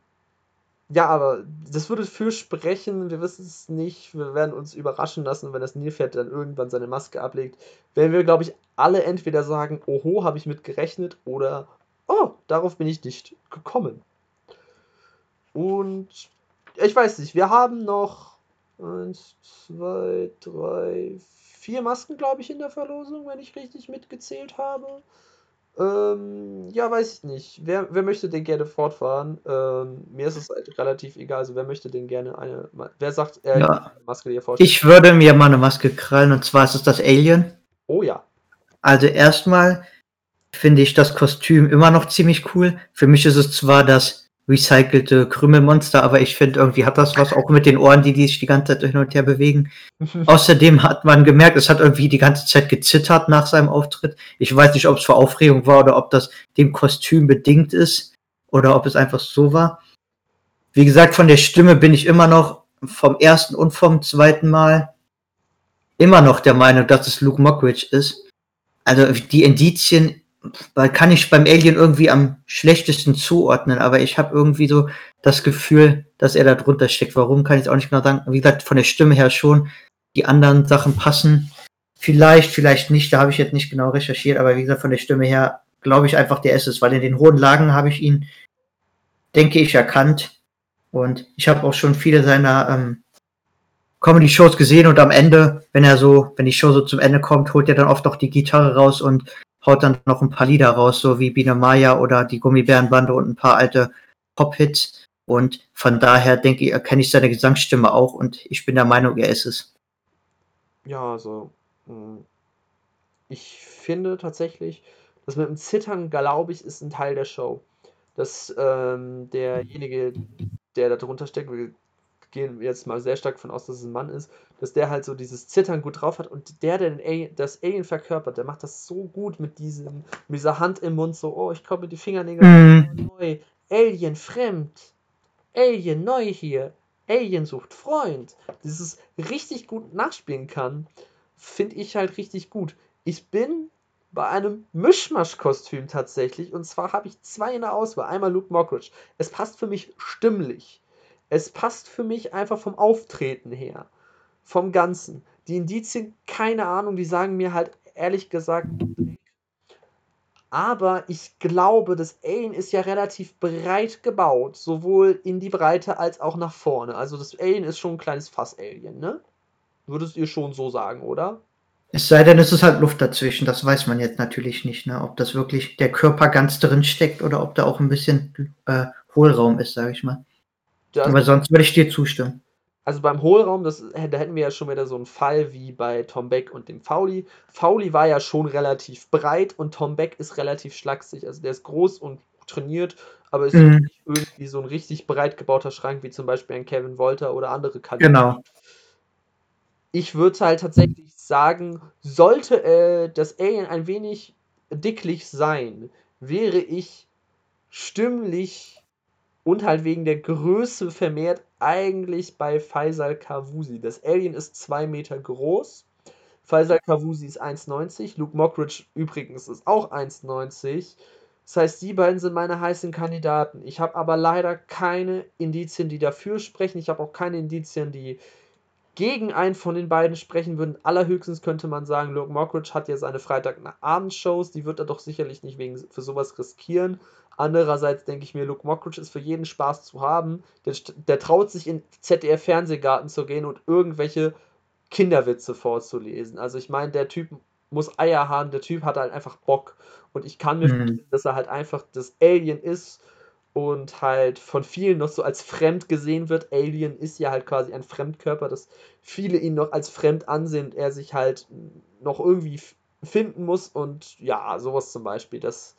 ja, aber das würde für sprechen, wir wissen es nicht, wir werden uns überraschen lassen, wenn das Nilpferd dann irgendwann seine Maske ablegt. Werden wir, glaube ich, alle entweder sagen, oho, habe ich mit gerechnet oder, oh, darauf bin ich nicht gekommen. Und ich weiß nicht, wir haben noch eins, zwei, drei, vier Masken, glaube ich, in der Verlosung, wenn ich richtig mitgezählt habe. Ähm, ja, weiß ich nicht. Wer, wer möchte denn gerne fortfahren? Ähm, mir ist es halt relativ egal. Also, wer möchte denn gerne eine. Wer sagt, er Ja. eine Maske, die er vorstellt? Ich würde mir mal eine Maske krallen und zwar ist es das Alien. Oh ja. Also erstmal finde ich das Kostüm immer noch ziemlich cool. Für mich ist es zwar das recycelte Krümelmonster, aber ich finde irgendwie hat das was auch mit den Ohren, die, die sich die ganze Zeit hin und her bewegen. Außerdem hat man gemerkt, es hat irgendwie die ganze Zeit gezittert nach seinem Auftritt. Ich weiß nicht, ob es vor Aufregung war oder ob das dem Kostüm bedingt ist oder ob es einfach so war. Wie gesagt, von der Stimme bin ich immer noch vom ersten und vom zweiten Mal immer noch der Meinung, dass es Luke Mockridge ist. Also die Indizien weil kann ich beim Alien irgendwie am schlechtesten zuordnen, aber ich habe irgendwie so das Gefühl, dass er da drunter steckt. Warum kann ich auch nicht genau sagen? Wie gesagt, von der Stimme her schon. Die anderen Sachen passen. Vielleicht, vielleicht nicht, da habe ich jetzt nicht genau recherchiert, aber wie gesagt, von der Stimme her glaube ich einfach, der ist es, weil in den hohen Lagen habe ich ihn, denke ich, erkannt. Und ich habe auch schon viele seiner ähm, Comedy-Shows gesehen und am Ende, wenn er so, wenn die Show so zum Ende kommt, holt er dann oft noch die Gitarre raus und haut dann noch ein paar Lieder raus, so wie Biene Maya oder die Gummibärenbande und ein paar alte Pop-Hits. Und von daher denke ich, erkenne ich seine Gesangsstimme auch und ich bin der Meinung, er ist es. Ja, also. mh, Ich finde tatsächlich, das mit dem Zittern, glaube ich, ist ein Teil der Show. Dass ähm, derjenige, der da drunter steckt, gehen wir jetzt mal sehr stark von aus, dass es ein Mann ist, dass der halt so dieses Zittern gut drauf hat und der, der Alien, das Alien verkörpert, der macht das so gut mit diesem, mit dieser Hand im Mund, so, oh, ich komme mit die Fingernägel Mhm. neu, Alien fremd, Alien neu hier, Alien sucht Freund. Dieses richtig gut nachspielen kann, finde ich halt richtig gut. Ich bin bei einem Mischmasch-Kostüm tatsächlich. Und zwar habe ich zwei in der Auswahl. Einmal Luke Mockridge. Es passt für mich stimmlich. Es passt für mich einfach vom Auftreten her. Vom Ganzen. Die Indizien, keine Ahnung, die sagen mir halt ehrlich gesagt. Aber ich glaube, das Alien ist ja relativ breit gebaut. Sowohl in die Breite als auch nach vorne. Also das Alien ist schon ein kleines Fass-Alien, ne? Würdest ihr schon so sagen, oder? Es sei denn, es ist halt Luft dazwischen. Das weiß man jetzt natürlich nicht, ne? ob das wirklich der Körper ganz drin steckt oder ob da auch ein bisschen äh, Hohlraum ist, sage ich mal. Das, Aber sonst würde ich dir zustimmen. Also beim Hohlraum, das, da hätten wir ja schon wieder so einen Fall wie bei Tom Beck und dem Fauli. Fauli war ja schon relativ breit und Tom Beck ist relativ schlaksig. Also der ist groß und trainiert, aber ist Mhm. nicht irgendwie so ein richtig breit gebauter Schrank wie zum Beispiel ein Kevin Wolter oder andere Kandidaten. Genau. Ich würde halt tatsächlich sagen, sollte äh, das Alien ein wenig dicklich sein, wäre ich stimmlich und halt wegen der Größe vermehrt eigentlich bei Faisal Kavusi. Das Alien ist 2 Meter groß. Faisal Kavusi ist 1,90. Luke Mockridge übrigens ist auch 1,90. Das heißt, die beiden sind meine heißen Kandidaten. Ich habe aber leider keine Indizien, die dafür sprechen. Ich habe auch keine Indizien, die gegen einen von den beiden sprechen würden. Allerhöchstens könnte man sagen, Luke Mockridge hat ja seine Freitagabendshows, die wird er doch sicherlich nicht wegen, für sowas riskieren. Andererseits denke ich mir, Luke Mockridge ist für jeden Spaß zu haben. Der, der traut sich in ZDF-Fernsehgarten zu gehen und irgendwelche Kinderwitze vorzulesen. Also ich meine, der Typ muss Eier haben, der Typ hat halt einfach Bock. Und ich kann mir Mhm. vorstellen, dass er halt einfach das Alien ist und halt von vielen noch so als fremd gesehen wird. Alien ist ja halt quasi ein Fremdkörper, dass viele ihn noch als fremd ansehen und er sich halt noch irgendwie finden muss und ja, sowas zum Beispiel, dass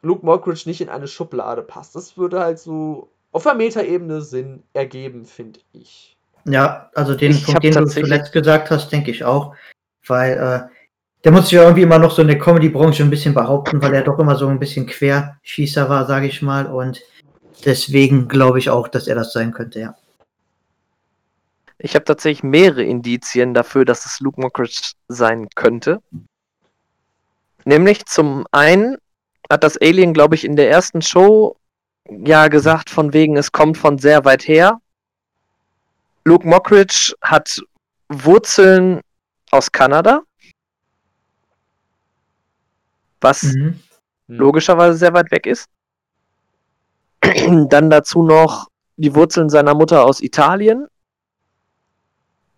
Luke Mockridge nicht in eine Schublade passt. Das würde halt so auf der Metaebene Sinn ergeben, finde ich. Ja, also den Ich Punkt, den du zuletzt gesagt hast, denke ich auch. Weil äh, der muss sich ja irgendwie immer noch so in der Comedy-Branche ein bisschen behaupten, weil er doch immer so ein bisschen Querschießer war, sage ich mal. Und deswegen glaube ich auch, dass er das sein könnte, ja. Ich habe tatsächlich mehrere Indizien dafür, dass es Luke Mockridge sein könnte. Nämlich zum einen hat das Alien, glaube ich, in der ersten Show ja gesagt, von wegen, es kommt von sehr weit her. Luke Mockridge hat Wurzeln aus Kanada, was Mhm. logischerweise sehr weit weg ist. Dann dazu noch die Wurzeln seiner Mutter aus Italien.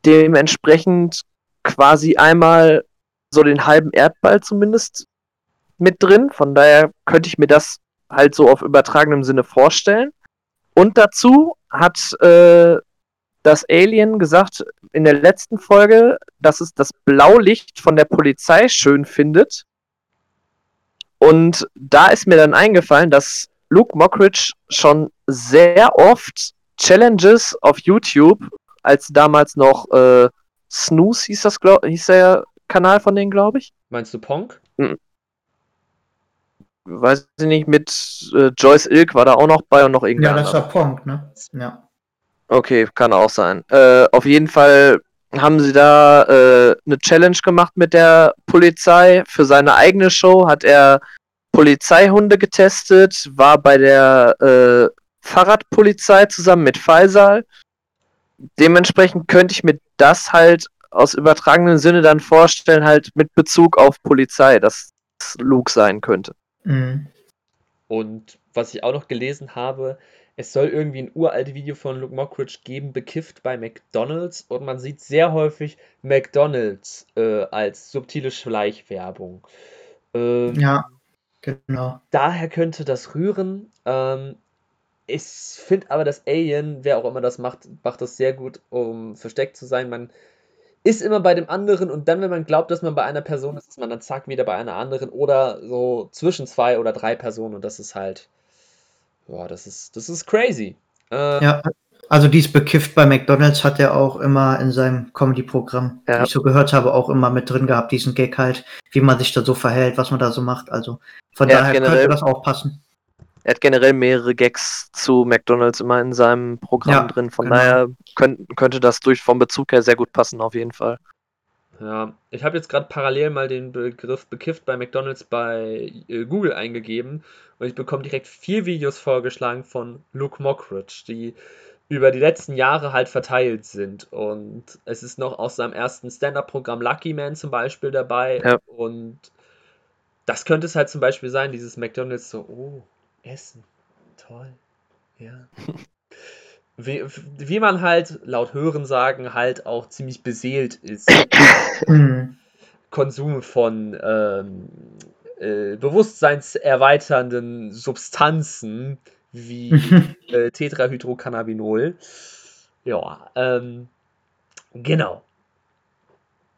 Dementsprechend quasi einmal so den halben Erdball zumindest mit drin. Von daher könnte ich mir das halt so auf übertragenem Sinne vorstellen. Und dazu hat äh, das Alien gesagt in der letzten Folge, dass es das Blaulicht von der Polizei schön findet. Und da ist mir dann eingefallen, dass Luke Mockridge schon sehr oft Challenges auf YouTube, als damals noch äh, Snooze hieß das, glaub, hieß der Kanal von denen, glaube ich. Meinst du Ponk? Weiß ich nicht, mit äh, Joyce Ilk war da auch noch bei und noch Ja, irgendwer das anderer. war Pong, ne? Ja. Okay, kann auch sein. Äh, auf jeden Fall haben sie da äh, eine Challenge gemacht mit der Polizei. Für seine eigene Show hat er Polizeihunde getestet, war bei der äh, Fahrradpolizei zusammen mit Faisal. Dementsprechend könnte ich mir das halt aus übertragenem Sinne dann vorstellen, halt mit Bezug auf Polizei, dass es Luke sein könnte. Mhm. Und was ich auch noch gelesen habe, es soll irgendwie ein uraltes Video von Luke Mockridge geben, bekifft bei McDonalds. Und man sieht sehr häufig McDonalds äh, als subtile Schleichwerbung. Ähm, Ja, genau. daher könnte das rühren. Ähm, ich finde aber, das Alien, wer auch immer das macht, macht das sehr gut, um versteckt zu sein. Man ist immer bei dem anderen und dann, wenn man glaubt, dass man bei einer Person ist, ist man dann zack wieder bei einer anderen oder so zwischen zwei oder drei Personen und das ist halt, boah, das ist, das ist crazy. Äh, Ja, Also dies bekifft bei McDonalds hat er auch immer in seinem Comedy-Programm, Ja. wie ich so gehört habe, auch immer mit drin gehabt, diesen Gag halt, wie man sich da so verhält, was man da so macht. Also von Ja, daher generell- könnte das auch passen. Er hat generell mehrere Gags zu McDonalds immer in seinem Programm Ja, drin. Von genau. daher könnt, könnte das durch vom Bezug her sehr gut passen, auf jeden Fall. Ja, ich habe jetzt gerade parallel mal den Begriff bekifft bei McDonald's bei äh, Google eingegeben und ich bekomme direkt vier Videos vorgeschlagen von Luke Mockridge, die über die letzten Jahre halt verteilt sind. Und es ist noch aus seinem ersten Stand-Up-Programm Lucky Man zum Beispiel dabei. Ja. Und das könnte es halt zum Beispiel sein, dieses McDonald's so, oh, Essen, toll, ja. Wie, wie man halt laut Hörensagen halt auch ziemlich beseelt ist. Konsum von ähm, äh, bewusstseinserweiternden Substanzen wie äh, Tetrahydrocannabinol. Ja, ähm, genau.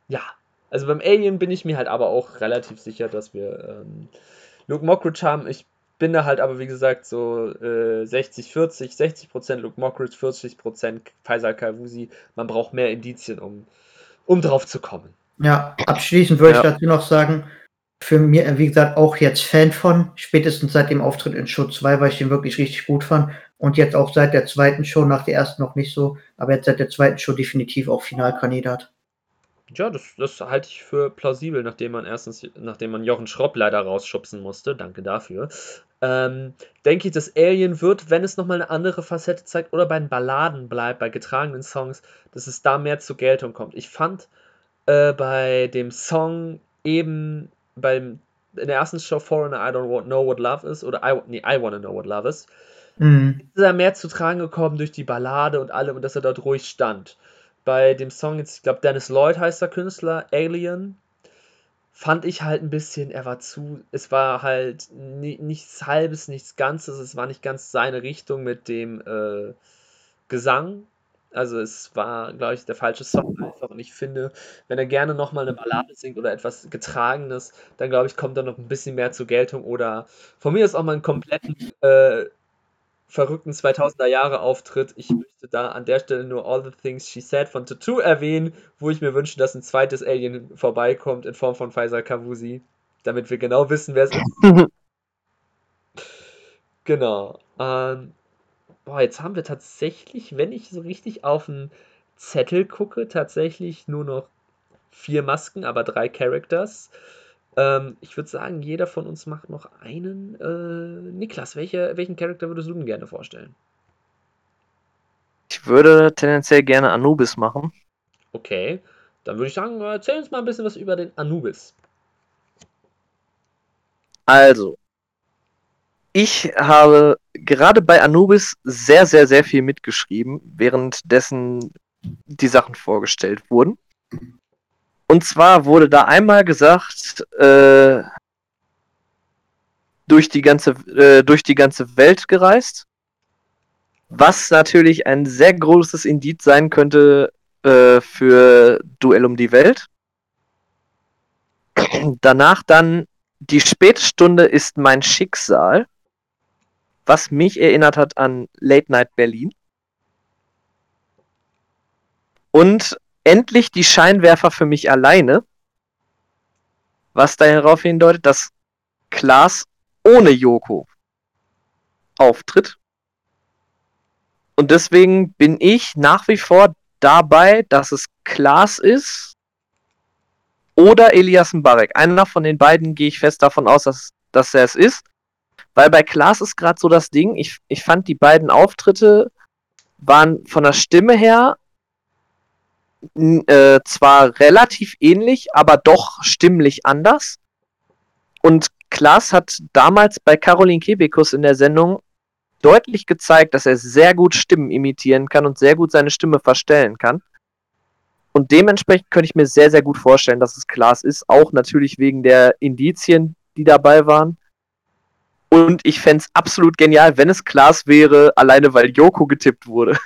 Ja, also beim Alien bin ich mir halt aber auch relativ sicher, dass wir ähm, Luke Mockridge haben. Ich bin da halt aber, wie gesagt, so äh, 60, 40, 60% Luke Mockridge, 40% Faisal Kalwusi. Man braucht mehr Indizien, um, um drauf zu kommen. Ja, abschließend würde Ja. ich dazu noch sagen, für mich, äh, wie gesagt, auch jetzt Fan von, spätestens seit dem Auftritt in Show 2, weil ich den wirklich richtig gut fand. Und jetzt auch seit der zweiten Show, nach der ersten noch nicht so, aber jetzt seit der zweiten Show definitiv auch Finalkandidat. Ja, das, das halte ich für plausibel, nachdem man erstens, nachdem man Jochen Schropp leider rausschubsen musste, danke dafür. Ähm, denke ich, dass Alien wird, wenn es nochmal eine andere Facette zeigt oder bei den Balladen bleibt, bei getragenen Songs, dass es da mehr zur Geltung kommt. Ich fand äh, bei dem Song eben beim in der ersten Show Foreigner I Don't Know What Love Is oder I, nee, I Wanna Know What Love Is, Mhm. ist er mehr zu tragen gekommen durch die Ballade und allem und dass er dort ruhig stand. Bei dem Song jetzt, ich glaube, Dennis Lloyd heißt der Künstler, Alien, fand ich halt ein bisschen, er war zu, es war halt ni nichts Halbes, nichts Ganzes, es war nicht ganz seine Richtung mit dem äh, Gesang. Also es war, glaube ich, der falsche Song einfach. Und ich finde, wenn er gerne nochmal eine Ballade singt oder etwas Getragenes, dann glaube ich, kommt da noch ein bisschen mehr zur Geltung. Oder von mir ist auch mal einen kompletten äh, verrückten 2000er Jahre Auftritt. Ich möchte da an der Stelle nur All the Things She Said von Tattoo erwähnen, wo ich mir wünsche, dass ein zweites Alien vorbeikommt in Form von Faisal Kavusi, damit wir genau wissen, wer es ist. Genau. Ähm, boah, jetzt haben wir tatsächlich, wenn ich so richtig auf den Zettel gucke, tatsächlich nur noch vier Masken, aber drei Characters. Ähm, ich würde sagen, jeder von uns macht noch einen. Äh, Niklas, welche, welchen Charakter würdest du denn gerne vorstellen? Ich würde tendenziell gerne Anubis machen. Okay, dann würde ich sagen, erzähl uns mal ein bisschen was über den Anubis. Also, ich habe gerade bei Anubis sehr, sehr, sehr viel mitgeschrieben, währenddessen die Sachen vorgestellt wurden. Und zwar wurde da einmal gesagt, äh, durch, die ganze, äh, durch die ganze Welt gereist, was natürlich ein sehr großes Indiz sein könnte äh, für Duell um die Welt. Danach dann die Spätstunde ist mein Schicksal, was mich erinnert hat an Late Night Berlin. Und endlich die Scheinwerfer für mich alleine, was darauf hindeutet, dass Klaas ohne Joko auftritt. Und deswegen bin ich nach wie vor dabei, dass es Klaas ist oder Elias Mbarek. Einer von den beiden gehe ich fest davon aus, dass, dass er es ist. Weil bei Klaas ist gerade so das Ding, ich, ich fand die beiden Auftritte waren von der Stimme her äh, zwar relativ ähnlich, aber doch stimmlich anders. Und Klaas hat damals bei Caroline Kebekus in der Sendung deutlich gezeigt, dass er sehr gut Stimmen imitieren kann und sehr gut seine Stimme verstellen kann. Und dementsprechend könnte ich mir sehr, sehr gut vorstellen, dass es Klaas ist. Auch natürlich wegen der Indizien, die dabei waren. Und ich fände es absolut genial, wenn es Klaas wäre, alleine weil Joko getippt wurde.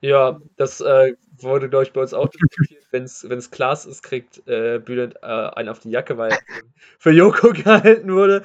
Ja, das äh, wurde, glaube ich, bei uns auch diskutiert. Wenn es Klaas ist, kriegt äh, Bülent äh, einen auf die Jacke, weil er für Joko gehalten wurde.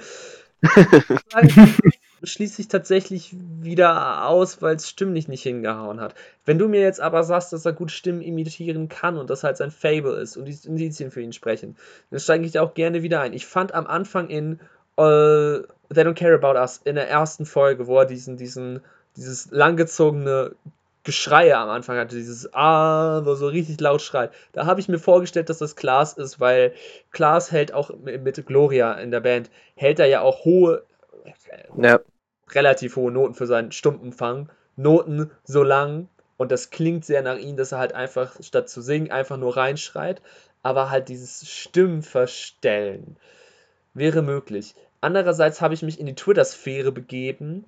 schließe ich tatsächlich wieder aus, weil es stimmlich nicht hingehauen hat. Wenn du mir jetzt aber sagst, dass er gut Stimmen imitieren kann und das halt sein Fable ist und die Indizien für ihn sprechen, dann steige ich da auch gerne wieder ein. Ich fand am Anfang in uh, They Don't Care About Us, in der ersten Folge, wo er diesen, diesen, dieses langgezogene Geschreie am Anfang hatte, dieses Ah, wo so richtig laut schreit. Da habe ich mir vorgestellt, dass das Klaas ist, weil Klaas hält auch mit Gloria in der Band, hält er ja auch hohe, ja. relativ hohe Noten für seinen Stummumfang. Noten so lang und das klingt sehr nach ihm, dass er halt einfach statt zu singen einfach nur reinschreit, aber halt dieses Stimmverstellen wäre möglich. Andererseits habe ich mich in die Twitter-Sphäre begeben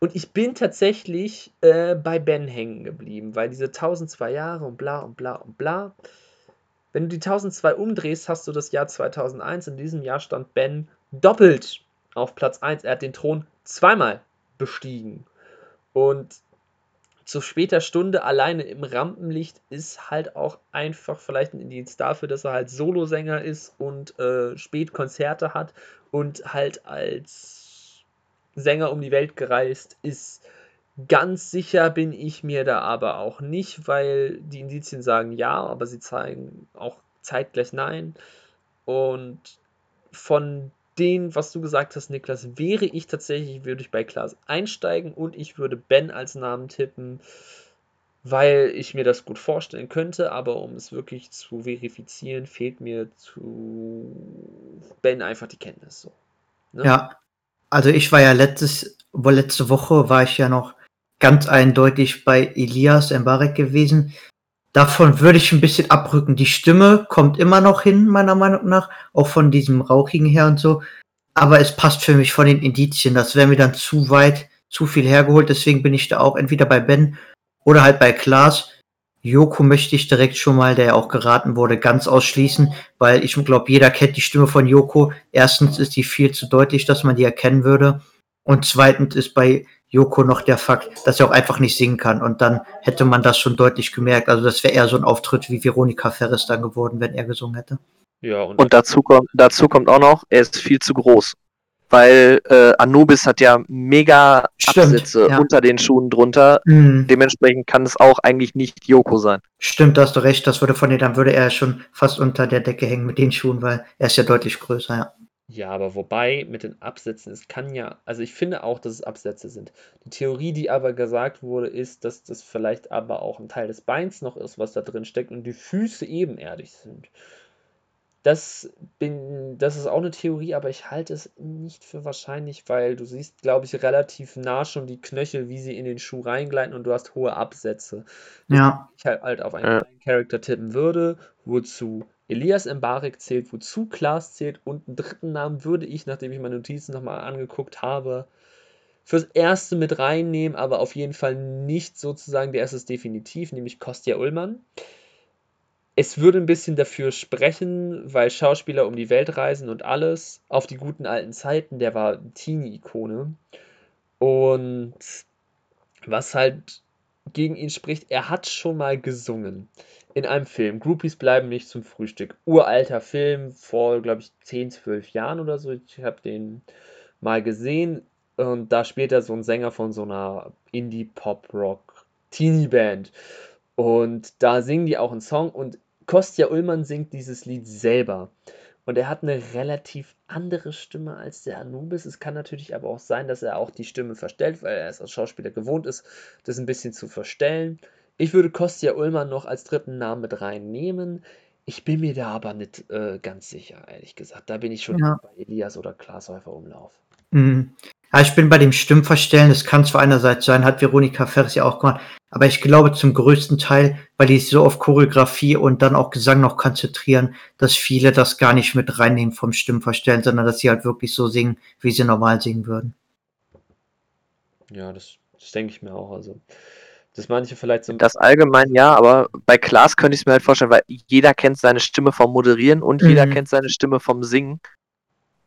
und ich bin tatsächlich äh, bei Ben hängen geblieben, weil diese 1002 Jahre und bla und bla und bla. Wenn du die 1002 umdrehst, hast du das Jahr 2001. In diesem Jahr stand Ben doppelt auf Platz 1. Er hat den Thron zweimal bestiegen. Und zu später Stunde alleine im Rampenlicht ist halt auch einfach vielleicht ein Indiz dafür, dass er halt Solosänger ist und äh, spät Konzerte hat und halt als Sänger um die Welt gereist ist. Ganz sicher bin ich mir da aber auch nicht, weil die Indizien sagen ja, aber sie zeigen auch zeitgleich nein. Und von dem, was du gesagt hast, Niklas, wäre ich tatsächlich, würde ich bei Klaas einsteigen und ich würde Ben als Namen tippen, weil ich mir das gut vorstellen könnte, aber um es wirklich zu verifizieren, fehlt mir zu Ben einfach die Kenntnis. So. Ne? Ja, also ich war ja letztes, letzte Woche war ich ja noch ganz eindeutig bei Elias Mbarek gewesen. Davon würde ich ein bisschen abrücken. Die Stimme kommt immer noch hin, meiner Meinung nach, auch von diesem Rauchigen her und so. Aber es passt für mich von den Indizien. Das wäre mir dann zu weit, zu viel hergeholt. Deswegen bin ich da auch entweder bei Ben oder halt bei Klaas. Joko möchte ich direkt schon mal, der ja auch geraten wurde, ganz ausschließen, weil ich glaube, jeder kennt die Stimme von Joko. Erstens ist die viel zu deutlich, dass man die erkennen würde. Und zweitens ist bei Joko noch der Fakt, dass er auch einfach nicht singen kann. Und dann hätte man das schon deutlich gemerkt. Also das wäre eher so ein Auftritt wie Veronika Ferris dann geworden, wenn er gesungen hätte. Ja, und, und dazu, kommt, dazu kommt auch noch, er ist viel zu groß weil äh, Anubis hat ja mega Stimmt, Absätze ja. unter den Schuhen drunter. Mhm. Dementsprechend kann es auch eigentlich nicht Yoko sein. Stimmt, da hast du recht. Das würde von dir, dann würde er schon fast unter der Decke hängen mit den Schuhen, weil er ist ja deutlich größer, ja. Ja, aber wobei mit den Absätzen, es kann ja, also ich finde auch, dass es Absätze sind. Die Theorie, die aber gesagt wurde, ist, dass das vielleicht aber auch ein Teil des Beins noch ist, was da drin steckt und die Füße ebenerdig sind. Das, bin, das ist auch eine Theorie, aber ich halte es nicht für wahrscheinlich, weil du siehst, glaube ich, relativ nah schon die Knöchel, wie sie in den Schuh reingleiten und du hast hohe Absätze. Ja. Ich halt, halt auf einen ja. Charakter tippen würde, wozu Elias Mbarek zählt, wozu Klaas zählt und einen dritten Namen würde ich, nachdem ich meine Notizen nochmal angeguckt habe, fürs erste mit reinnehmen, aber auf jeden Fall nicht sozusagen der erste ist definitiv, nämlich Kostja Ullmann. Es würde ein bisschen dafür sprechen, weil Schauspieler um die Welt reisen und alles, auf die guten alten Zeiten, der war Teenie-Ikone. Und was halt gegen ihn spricht, er hat schon mal gesungen in einem Film. Groupies bleiben nicht zum Frühstück. Uralter Film vor, glaube ich, 10, 12 Jahren oder so. Ich habe den mal gesehen und da spielt er so ein Sänger von so einer Indie-Pop-Rock-Teenie-Band. Und da singen die auch einen Song und Kostja Ullmann singt dieses Lied selber. Und er hat eine relativ andere Stimme als der Anubis. Es kann natürlich aber auch sein, dass er auch die Stimme verstellt, weil er es als Schauspieler gewohnt ist, das ein bisschen zu verstellen. Ich würde Kostja Ullmann noch als dritten Namen mit reinnehmen. Ich bin mir da aber nicht äh, ganz sicher, ehrlich gesagt. Da bin ich schon ja. bei Elias oder Klaas Häufer Umlauf. Mhm. Ja, ich bin bei dem Stimmverstellen. Das kann zwar einerseits sein, hat Veronika Ferris ja auch gemacht, aber ich glaube zum größten Teil, weil die sich so auf Choreografie und dann auch Gesang noch konzentrieren, dass viele das gar nicht mit reinnehmen vom Stimmverstellen, sondern dass sie halt wirklich so singen, wie sie normal singen würden. Ja, das, das denke ich mir auch. Also, dass manche vielleicht so. Das allgemein ja, aber bei Klaas könnte ich es mir halt vorstellen, weil jeder kennt seine Stimme vom Moderieren und mhm. jeder kennt seine Stimme vom Singen.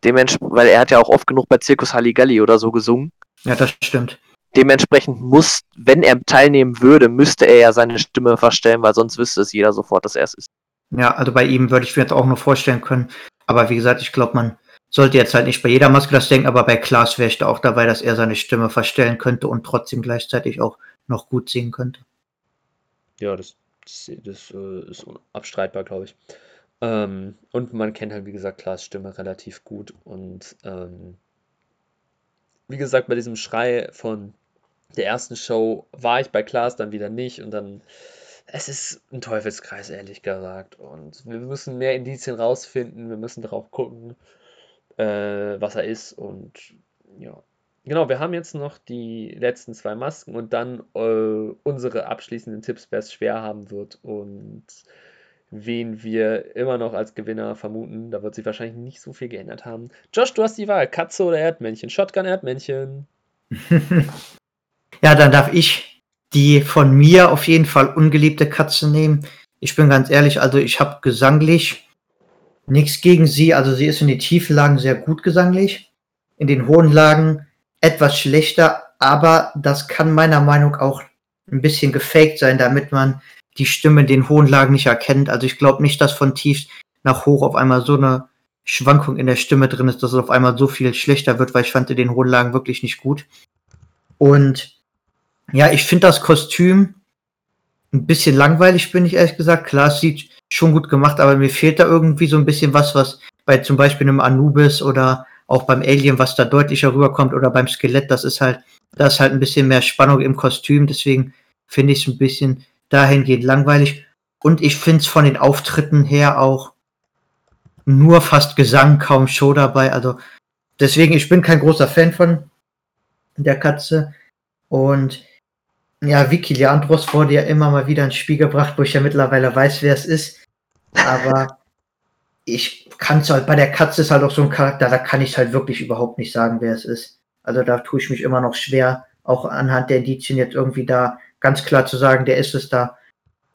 Dementsprechend, weil er hat ja auch oft genug bei Zirkus Halligalli oder so gesungen. Ja, das stimmt. Dementsprechend muss, wenn er teilnehmen würde, müsste er ja seine Stimme verstellen, weil sonst wüsste es jeder sofort, dass er es ist. Ja, also bei ihm würde ich mir jetzt auch nur vorstellen können. Aber wie gesagt, ich glaube, man sollte jetzt halt nicht bei jeder Maske das denken, aber bei Klaas wäre ich da auch dabei, dass er seine Stimme verstellen könnte und trotzdem gleichzeitig auch noch gut singen könnte. Ja, das, das, das äh, ist abstreitbar, glaube ich. Ähm, und man kennt halt, wie gesagt, Klaas Stimme relativ gut. Und ähm, wie gesagt, bei diesem Schrei von der ersten Show war ich bei Klaas dann wieder nicht und dann. Es ist ein Teufelskreis, ehrlich gesagt. Und wir müssen mehr Indizien rausfinden, wir müssen darauf gucken, äh, was er ist. Und ja. Genau, wir haben jetzt noch die letzten zwei Masken und dann äh, unsere abschließenden Tipps, wer es schwer haben wird und wen wir immer noch als Gewinner vermuten. Da wird sich wahrscheinlich nicht so viel geändert haben. Josh, du hast die Wahl. Katze oder Erdmännchen? Shotgun, Erdmännchen. ja, dann darf ich die von mir auf jeden Fall ungeliebte Katze nehmen. Ich bin ganz ehrlich, also ich habe gesanglich nichts gegen sie. Also sie ist in den tiefen Lagen sehr gut gesanglich. In den hohen Lagen etwas schlechter, aber das kann meiner Meinung auch ein bisschen gefaked sein, damit man die Stimme in den hohen Lagen nicht erkennt. Also ich glaube nicht, dass von tief nach hoch auf einmal so eine Schwankung in der Stimme drin ist, dass es auf einmal so viel schlechter wird, weil ich fand in den hohen Lagen wirklich nicht gut. Und ja, ich finde das Kostüm ein bisschen langweilig, bin ich ehrlich gesagt. Klar, es sieht schon gut gemacht, aber mir fehlt da irgendwie so ein bisschen was, was bei zum Beispiel einem Anubis oder auch beim Alien, was da deutlicher rüberkommt oder beim Skelett, das ist halt, da ist halt ein bisschen mehr Spannung im Kostüm, deswegen finde ich es ein bisschen dahingehend langweilig. Und ich finde es von den Auftritten her auch nur fast Gesang, kaum Show dabei. Also deswegen, ich bin kein großer Fan von der Katze. Und ja, Vicky Leandros wurde ja immer mal wieder ins Spiel gebracht, wo ich ja mittlerweile weiß, wer es ist. Aber ich kann es halt, bei der Katze ist halt auch so ein Charakter, da kann ich halt wirklich überhaupt nicht sagen, wer es ist. Also da tue ich mich immer noch schwer, auch anhand der Indizien jetzt irgendwie da ganz klar zu sagen, der ist es da.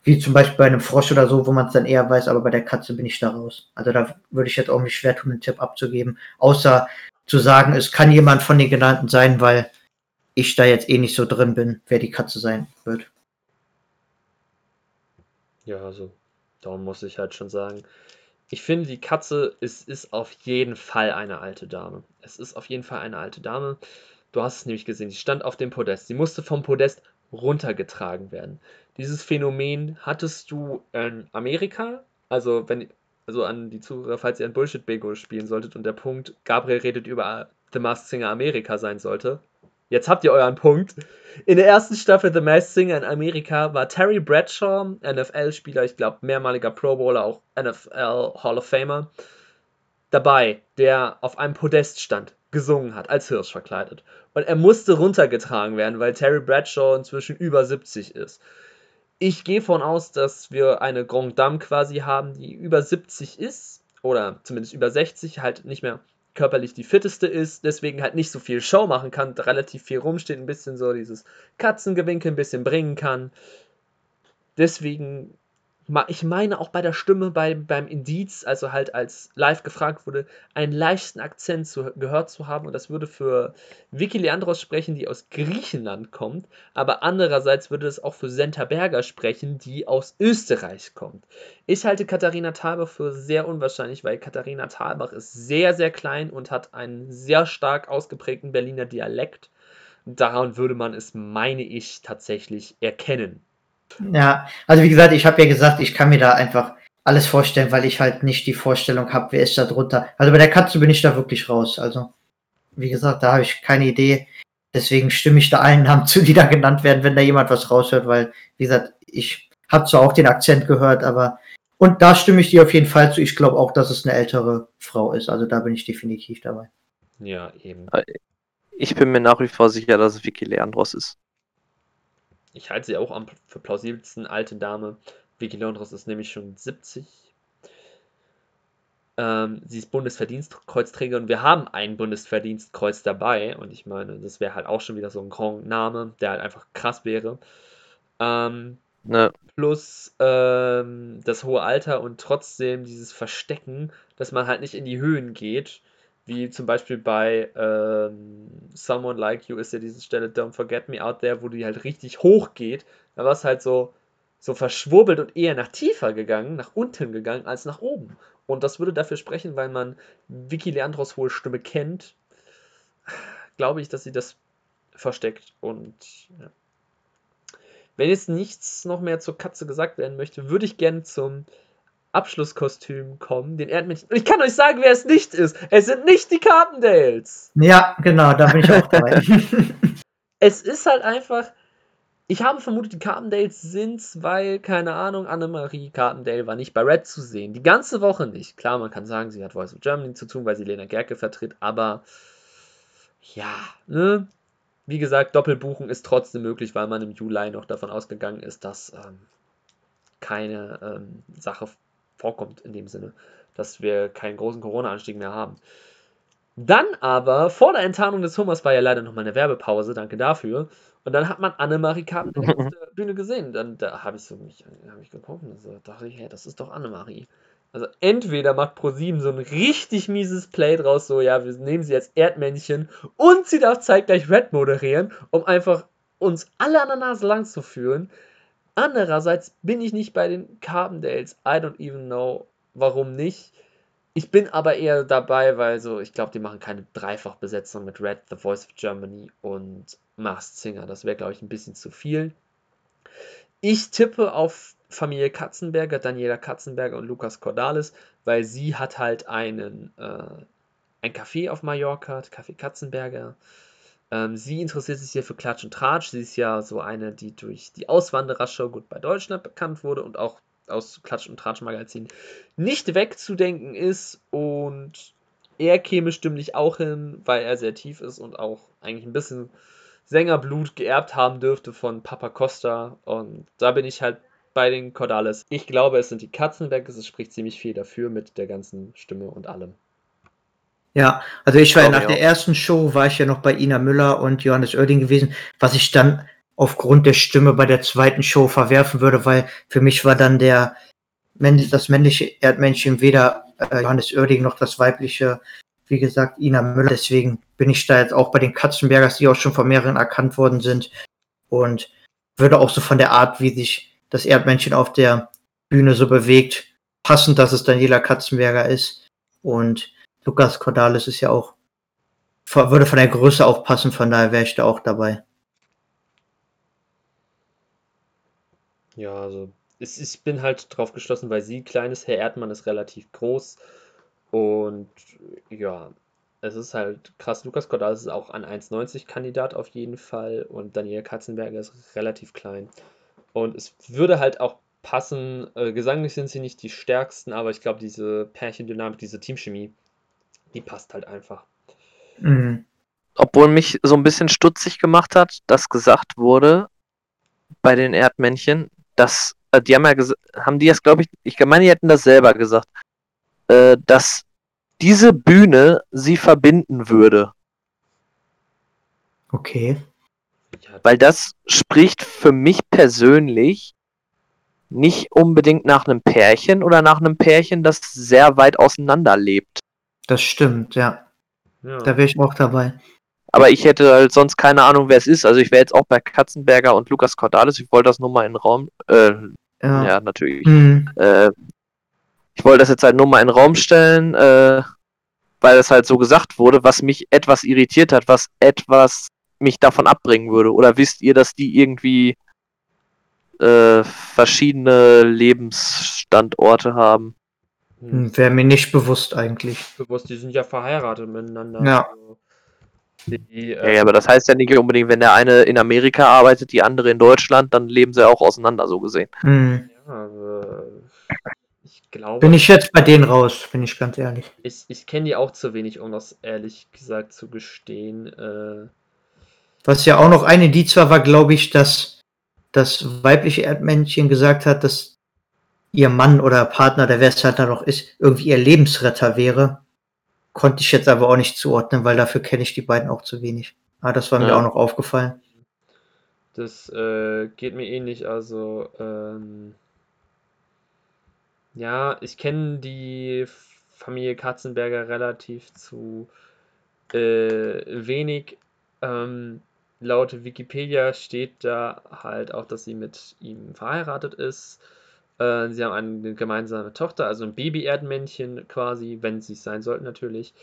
Wie zum Beispiel bei einem Frosch oder so, wo man es dann eher weiß, aber bei der Katze bin ich da raus. Also da würde ich jetzt auch nicht schwer tun, einen Tipp abzugeben, außer zu sagen, es kann jemand von den genannten sein, weil ich da jetzt eh nicht so drin bin, wer die Katze sein wird. Ja, also darum muss ich halt schon sagen, ich finde, die Katze ist, ist auf jeden Fall eine alte Dame. Es ist auf jeden Fall eine alte Dame. Du hast es nämlich gesehen, sie stand auf dem Podest. Sie musste vom Podest runtergetragen werden. Dieses Phänomen hattest du in Amerika, also wenn also an die Zuhörer, falls ihr ein Bullshit-Bingo spielen solltet und der Punkt Gabriel redet über The Masked Singer Amerika sein sollte. Jetzt habt ihr euren Punkt. In der ersten Staffel The Masked Singer in Amerika war Terry Bradshaw, NFL-Spieler, ich glaube mehrmaliger Pro Bowler, auch NFL Hall of Famer, dabei, der auf einem Podest stand, gesungen hat, als Hirsch verkleidet. Und er musste runtergetragen werden, weil Terry Bradshaw inzwischen über 70 ist. Ich gehe von aus, dass wir eine Grand Dame quasi haben, die über 70 ist, oder zumindest über 60, halt nicht mehr körperlich die fitteste ist, deswegen halt nicht so viel Show machen kann, relativ viel rumsteht, ein bisschen so dieses Katzengewinkel ein bisschen bringen kann. Deswegen ich meine auch bei der Stimme bei, beim Indiz, also halt als live gefragt wurde, einen leichten Akzent zu, gehört zu haben. Und das würde für Vicky Leandros sprechen, die aus Griechenland kommt. Aber andererseits würde es auch für Senta Berger sprechen, die aus Österreich kommt. Ich halte Katharina Thalbach für sehr unwahrscheinlich, weil Katharina Thalbach ist sehr, sehr klein und hat einen sehr stark ausgeprägten Berliner Dialekt. Daran würde man es, meine ich, tatsächlich erkennen. Ja, also wie gesagt, ich habe ja gesagt, ich kann mir da einfach alles vorstellen, weil ich halt nicht die Vorstellung habe, wer ist da drunter. Also bei der Katze bin ich da wirklich raus. Also, wie gesagt, da habe ich keine Idee. Deswegen stimme ich da allen Namen zu, die da genannt werden, wenn da jemand was raushört, weil, wie gesagt, ich habe zwar auch den Akzent gehört, aber und da stimme ich dir auf jeden Fall zu. Ich glaube auch, dass es eine ältere Frau ist. Also da bin ich definitiv dabei. Ja, eben. Ich bin mir nach wie vor sicher, dass es Vicky Leandros ist. Ich halte sie auch am für plausibelsten alte Dame. Vicky Leandros ist nämlich schon 70. Ähm, sie ist Bundesverdienstkreuzträger und wir haben ein Bundesverdienstkreuz dabei. Und ich meine, das wäre halt auch schon wieder so ein Grand-Name, der halt einfach krass wäre. Ähm, ne. Plus ähm, das hohe Alter und trotzdem dieses Verstecken, dass man halt nicht in die Höhen geht wie zum Beispiel bei ähm, Someone Like You ist ja diese Stelle Don't Forget Me Out There, wo die halt richtig hoch geht. Da war es halt so, so verschwurbelt und eher nach tiefer gegangen, nach unten gegangen, als nach oben. Und das würde dafür sprechen, weil man Vicky Leandros hohe Stimme kennt, glaube ich, dass sie das versteckt. Und ja. wenn jetzt nichts noch mehr zur Katze gesagt werden möchte, würde ich gerne zum Abschlusskostüm kommen, den Erdmännchen. Und ich kann euch sagen, wer es nicht ist. Es sind nicht die Carpendales. Ja, genau, da bin ich auch dabei. es ist halt einfach. Ich habe vermutet, die Carpendales sind's, weil, keine Ahnung, Annemarie Carpendale war nicht bei Red zu sehen. Die ganze Woche nicht. Klar, man kann sagen, sie hat Voice of Germany zu tun, weil sie Lena Gerke vertritt, aber ja, ne? Wie gesagt, Doppelbuchen ist trotzdem möglich, weil man im Juli noch davon ausgegangen ist, dass ähm, keine ähm, Sache vorkommt in dem Sinne, dass wir keinen großen Corona-Anstieg mehr haben. Dann aber, vor der Enttarnung des Hummers war ja leider noch mal eine Werbepause, danke dafür. Und dann hat man Annemarie Karten auf der Bühne gesehen. Dann da habe ich so mich, hab ich geguckt und so dachte ich, hey, das ist doch Annemarie. Also entweder macht ProSieben so ein richtig mieses Play draus, so ja, wir nehmen sie als Erdmännchen und sie darf zeitgleich Red moderieren, um einfach uns alle an der Nase lang zu führen. Andererseits bin ich nicht bei den Carbondales. I don't even know, warum nicht. Ich bin aber eher dabei, weil so, ich glaube, die machen keine Dreifachbesetzung mit Red, The Voice of Germany und Masked Singer. Das wäre, glaube ich, ein bisschen zu viel. Ich tippe auf Familie Katzenberger, Daniela Katzenberger und Lukas Cordalis, weil sie hat halt einen, äh, ein Café auf Mallorca, Café Katzenberger. Ähm, sie interessiert sich hier für Klatsch und Tratsch. Sie ist ja so eine, die durch die Auswanderershow gut bei Deutschland bekannt wurde und auch aus Klatsch und Tratsch Magazin nicht wegzudenken ist. Und er käme stimmlich auch hin, weil er sehr tief ist und auch eigentlich ein bisschen Sängerblut geerbt haben dürfte von Papa Costa. Und da bin ich halt bei den Cordales. Ich glaube, es sind die Katzenbergs. Es spricht ziemlich viel dafür mit der ganzen Stimme und allem. Ja, also ich war ja nach der ersten Show, war ich ja noch bei Ina Müller und Johannes Oerding gewesen, was ich dann aufgrund der Stimme bei der zweiten Show verwerfen würde, weil für mich war dann der das männliche Erdmännchen weder äh, Johannes Oerding noch das weibliche, wie gesagt, Ina Müller. Deswegen bin ich da jetzt auch bei den Katzenbergers, die auch schon von mehreren erkannt worden sind und würde auch so von der Art, wie sich das Erdmännchen auf der Bühne so bewegt, passen, dass es Daniela Katzenberger ist und Lukas Cordalis ist ja auch, würde von der Größe auch passen, von daher wäre ich da auch dabei. Ja, also es, ich bin halt drauf geschlossen, weil sie klein ist. Herr Erdmann ist relativ groß. Und ja, es ist halt krass. Lukas Cordalis ist auch ein 1,90 Kandidat auf jeden Fall. Und Daniel Katzenberger ist relativ klein. Und es würde halt auch passen. Äh, gesanglich sind sie nicht die stärksten, aber ich glaube, diese Pärchendynamik, diese Teamchemie die passt halt einfach. Mhm. Obwohl mich so ein bisschen stutzig gemacht hat, dass gesagt wurde bei den Erdmännchen, dass äh, die haben ja haben die jetzt, glaube ich, ich meine, die hätten das selber gesagt, äh, dass diese Bühne sie verbinden würde. Okay. Weil das spricht für mich persönlich nicht unbedingt nach einem Pärchen oder nach einem Pärchen, das sehr weit auseinander lebt. Das stimmt, ja. ja. Da wäre ich auch dabei. Aber ich hätte halt sonst keine Ahnung, wer es ist. Also ich wäre jetzt auch bei Katzenberger und Lukas Cordalis. Ich wollte das nur mal in den Raum. Äh, ja. ja. natürlich. Mhm. Äh, ich wollte das jetzt halt nur mal in den Raum stellen, äh, weil es halt so gesagt wurde, was mich etwas irritiert hat, was etwas mich davon abbringen würde. Oder wisst ihr, dass die irgendwie äh, verschiedene Lebensstandorte haben? Hm. Wäre mir nicht bewusst eigentlich. Bewusst, die sind ja verheiratet miteinander. Ja. Also die, äh, ja, aber das heißt ja nicht unbedingt, wenn der eine in Amerika arbeitet, die andere in Deutschland, dann leben sie auch auseinander, so gesehen. Mhm. Ja, also, ich glaube. Bin ich jetzt bei denen raus, bin ich ganz ehrlich. Ich, ich kenne die auch zu wenig, um das ehrlich gesagt zu gestehen. Äh, Was ja auch noch eine, die zwar war, glaube ich, dass das weibliche Erdmännchen gesagt hat, dass ihr Mann oder Partner, der wer es halt dann noch ist, irgendwie ihr Lebensretter wäre. Konnte ich jetzt aber auch nicht zuordnen, weil dafür kenne ich die beiden auch zu wenig. Ah, das war ja. mir auch noch aufgefallen. Das äh, geht mir ähnlich. Also, ähm, ja, ich kenne die Familie Katzenberger relativ zu äh, wenig. Ähm, laut Wikipedia steht da halt auch, dass sie mit ihm verheiratet ist. Äh, sie haben eine gemeinsame Tochter, also ein Baby-Erdmännchen quasi, wenn sie es sein sollten natürlich.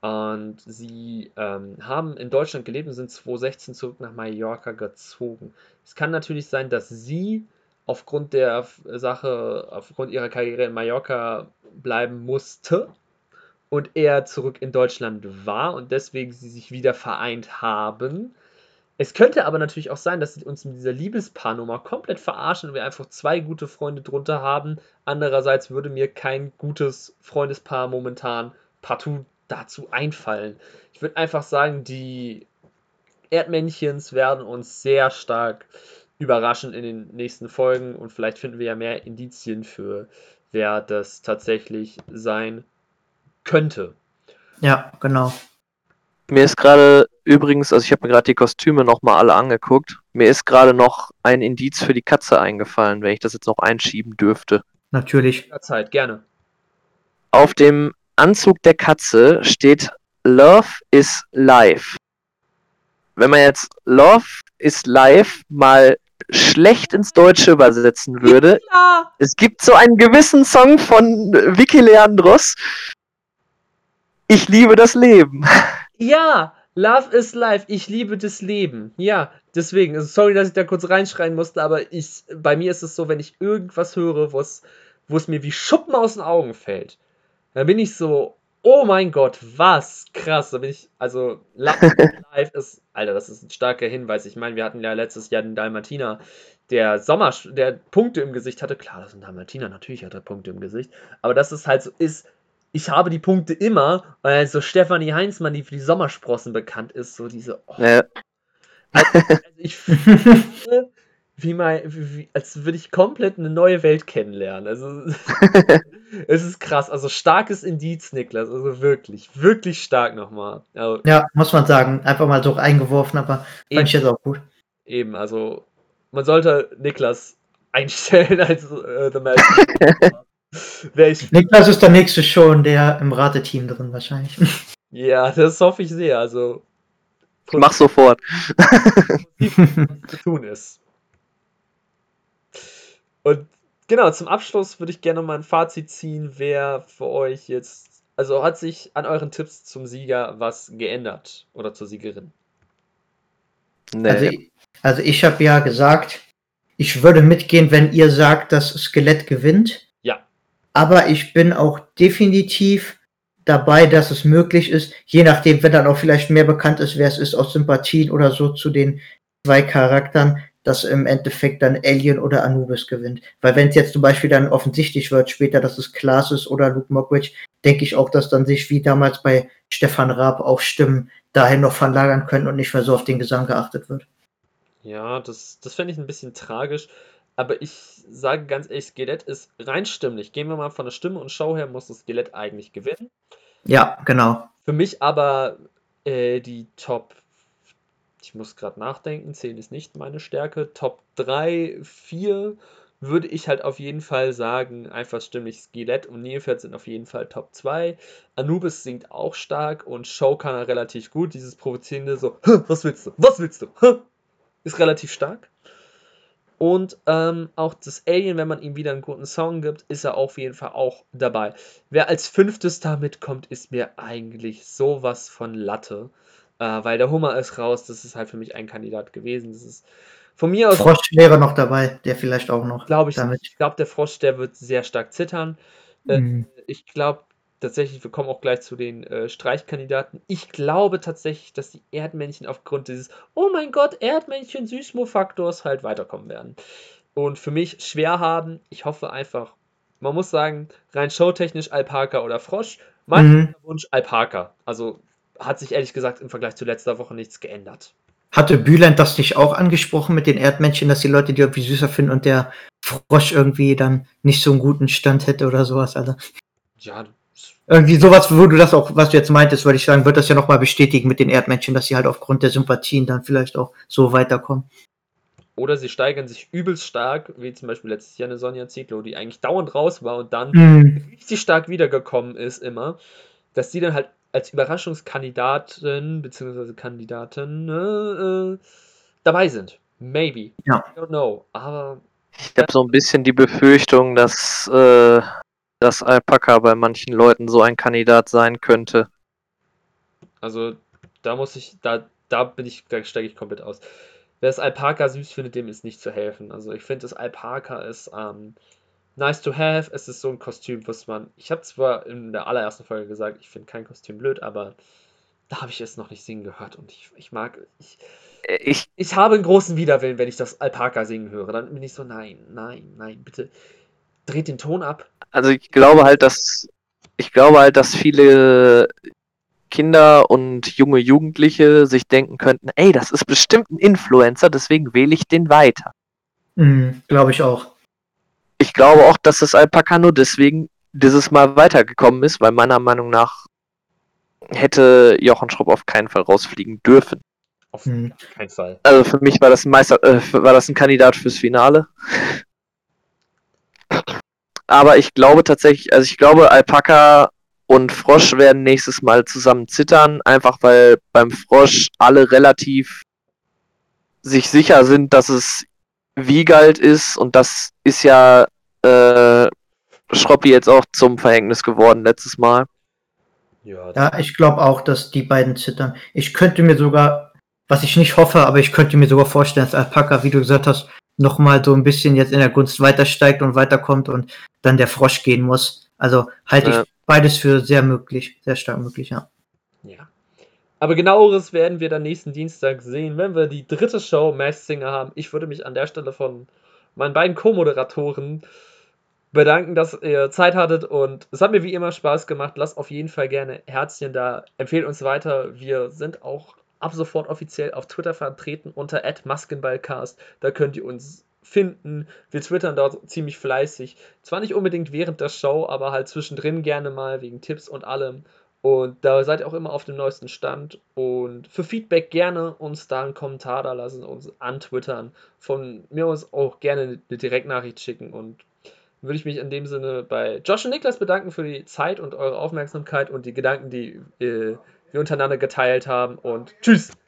Und sie ähm, haben in Deutschland gelebt und sind 2016 zurück nach Mallorca gezogen. Es kann natürlich sein, dass sie aufgrund der Sache, aufgrund ihrer Karriere in Mallorca bleiben musste und er zurück in Deutschland war und deswegen sie sich wieder vereint haben. Es könnte aber natürlich auch sein, dass sie uns mit dieser Liebespaarnummer komplett verarschen und wir einfach zwei gute Freunde drunter haben. Andererseits würde mir kein gutes Freundespaar momentan partout dazu einfallen. Ich würde einfach sagen, die Erdmännchens werden uns sehr stark überraschen in den nächsten Folgen und vielleicht finden wir ja mehr Indizien für, wer das tatsächlich sein könnte. Ja, genau. Mir ist gerade übrigens, also ich habe mir gerade die Kostüme nochmal alle angeguckt. Mir ist gerade noch ein Indiz für die Katze eingefallen, wenn ich das jetzt noch einschieben dürfte. Natürlich. Zeit, gerne. Auf dem Anzug der Katze steht Love is Life. Wenn man jetzt Love is Life mal schlecht ins Deutsche übersetzen würde, Ja, es gibt so einen gewissen Song von Vicky Leandros. Ich liebe das Leben. ja, Love is Life. Ich liebe das Leben. Ja, deswegen. Also sorry, dass ich da kurz reinschreien musste, aber ich, bei mir ist es so, wenn ich irgendwas höre, wo es, mir wie Schuppen aus den Augen fällt, dann bin ich so, oh mein Gott, was krass. Da bin ich, also Love is Life ist, Alter, das ist ein starker Hinweis. Ich meine, wir hatten ja letztes Jahr den Dalmatiner, der Sommer, der Punkte im Gesicht hatte. Klar, das ist ein Dalmatiner, natürlich hat er Punkte im Gesicht. Aber dass es halt so ist, ich habe die Punkte immer, weil so Stefanie Heinzmann, die für die Sommersprossen bekannt ist, so diese, oh, Ja, also, also ich fühle, wie mein, wie, als würde ich komplett eine neue Welt kennenlernen. Also es ist krass. Also starkes Indiz, Niklas. Also wirklich, wirklich stark nochmal. Also, Ja, muss man sagen. Einfach mal so eingeworfen, aber fand ich jetzt auch gut. eben, also man sollte Niklas einstellen als äh, The Magic. Wäre ich. Niklas ist der nächste schon, der im Rateteam drin wahrscheinlich. Ja, das hoffe ich sehr. Also mach sofort. zu tun ist. Und genau, zum Abschluss würde ich gerne mal ein Fazit ziehen, wer für euch jetzt, also hat sich an euren Tipps zum Sieger was geändert oder zur Siegerin? Nee. Also, ich- also ich habe ja gesagt, ich würde mitgehen, wenn ihr sagt, dass Skelett gewinnt. Aber ich bin auch definitiv dabei, dass es möglich ist, je nachdem, wenn dann auch vielleicht mehr bekannt ist, wer es ist, aus Sympathien oder so zu den zwei Charakteren, dass im Endeffekt dann Alien oder Anubis gewinnt. Weil wenn es jetzt zum Beispiel dann offensichtlich wird später, dass es Klaas ist oder Luke Mockridge, denke ich auch, dass dann sich wie damals bei Stefan Raab auch Stimmen dahin noch verlagern können und nicht mehr so auf den Gesang geachtet wird. Ja, das, das fände ich ein bisschen tragisch. Aber ich sage ganz ehrlich, Skelett ist rein stimmlich. Gehen wir mal von der Stimme und Show her, muss das Skelett eigentlich gewinnen. Ja, genau. Für mich aber äh, die Top, ich muss gerade nachdenken, 10 ist nicht meine Stärke. Top 3, 4 würde ich halt auf jeden Fall sagen, einfach stimmlich Skelett und Nilpferd sind auf jeden Fall Top 2. Anubis singt auch stark und Show kann er relativ gut. Dieses provozierende so, "Hä, was willst du? Was willst du? Hä?" Ist relativ stark. Und ähm, auch das Alien, wenn man ihm wieder einen guten Song gibt, ist er auf jeden Fall auch dabei. Wer als fünftes da mitkommt, ist mir eigentlich sowas von Latte. Äh, weil der Hummer ist raus, das ist halt für mich ein Kandidat gewesen. Das ist von mir aus, Frosch wäre noch dabei, der vielleicht auch noch. glaube ich, damit. ich glaube, der Frosch, der wird sehr stark zittern. Äh, Mhm. Ich glaube tatsächlich, wir kommen auch gleich zu den äh, Streichkandidaten. Ich glaube tatsächlich, dass die Erdmännchen aufgrund dieses, oh mein Gott, Erdmännchen Süßmo-Faktors halt weiterkommen werden. Und für mich schwer haben, ich hoffe einfach, man muss sagen, rein showtechnisch Alpaka oder Frosch. Mein Mhm. Wunsch Alpaka. Also hat sich ehrlich gesagt im Vergleich zu letzter Woche nichts geändert. Hatte Bühland das nicht auch angesprochen mit den Erdmännchen, dass die Leute die irgendwie süßer finden und der Frosch irgendwie dann nicht so einen guten Stand hätte oder sowas? Also Ja, irgendwie sowas, wo du das auch, was du jetzt meintest, würde ich sagen, wird das ja nochmal bestätigen mit den Erdmännchen, dass sie halt aufgrund der Sympathien dann vielleicht auch so weiterkommen. Oder sie steigern sich übelst stark, wie zum Beispiel letztes Jahr eine Sonja Zietlow, die eigentlich dauernd raus war und dann Mhm. richtig stark wiedergekommen ist immer, dass die dann halt als Überraschungskandidatin bzw. Kandidaten äh, äh, dabei sind. Maybe. Ja. I don't know. Aber Ich habe so ein bisschen die Befürchtung, dass äh, das Alpaka bei manchen Leuten so ein Kandidat sein könnte. Also, da muss ich, da, da bin ich, da steige ich komplett aus. Wer das Alpaka süß findet, dem ist nicht zu helfen. Also, ich finde, das Alpaka ist ähm, nice to have. Es ist so ein Kostüm, was man. Ich habe zwar in der allerersten Folge gesagt, ich finde kein Kostüm blöd, aber da habe ich es noch nicht singen gehört und ich, ich mag. Ich, Ich, ich habe einen großen Widerwillen, wenn ich das Alpaka singen höre. Dann bin ich so, nein, nein, nein, bitte dreht den Ton ab. also ich glaube halt, dass ich glaube halt, dass viele Kinder und junge Jugendliche sich denken könnten, ey, das ist bestimmt ein Influencer, deswegen wähle ich den weiter. Mhm, Glaube ich auch. Ich glaube auch, dass das Alpaka nur deswegen dieses Mal weitergekommen ist, weil meiner Meinung nach hätte Jochen Schropp auf keinen Fall rausfliegen dürfen. Auf Mhm. keinen Fall. Also für mich war das ein Meister, äh, war das ein Kandidat fürs Finale. Aber ich glaube tatsächlich, also ich glaube, Alpaka und Frosch werden nächstes Mal zusammen zittern, einfach weil beim Frosch alle relativ sich sicher sind, dass es Wiegald ist und das ist ja äh, Schroppi jetzt auch zum Verhängnis geworden letztes Mal. Ja, Ja, ich glaube auch, dass die beiden zittern. Ich könnte mir sogar, was ich nicht hoffe, aber ich könnte mir sogar vorstellen, dass Alpaka, wie du gesagt hast, nochmal so ein bisschen jetzt in der Gunst weiter steigt und weiterkommt und dann der Frosch gehen muss. Also halte Ja. ich beides für sehr möglich, sehr stark möglich, ja. Ja. Aber genaueres werden wir dann nächsten Dienstag sehen, wenn wir die dritte Show Masked Singer haben. Ich würde mich an der Stelle von meinen beiden Co-Moderatoren bedanken, dass ihr Zeit hattet und es hat mir wie immer Spaß gemacht. Lasst auf jeden Fall gerne Herzchen da. Empfehlt uns weiter. Wir sind auch ab sofort offiziell auf Twitter vertreten unter @maskenballcast. Da könnt ihr uns finden. Wir twittern dort ziemlich fleißig. Zwar nicht unbedingt während der Show, aber halt zwischendrin gerne mal wegen Tipps und allem. Und da seid ihr auch immer auf dem neuesten Stand. Und für Feedback gerne uns da einen Kommentar da lassen, uns antwittern. Von mir aus auch gerne eine Direktnachricht schicken. Und würde ich mich in dem Sinne bei Josh und Niklas bedanken für die Zeit und eure Aufmerksamkeit und die Gedanken, die äh, wir untereinander geteilt haben. Und tschüss!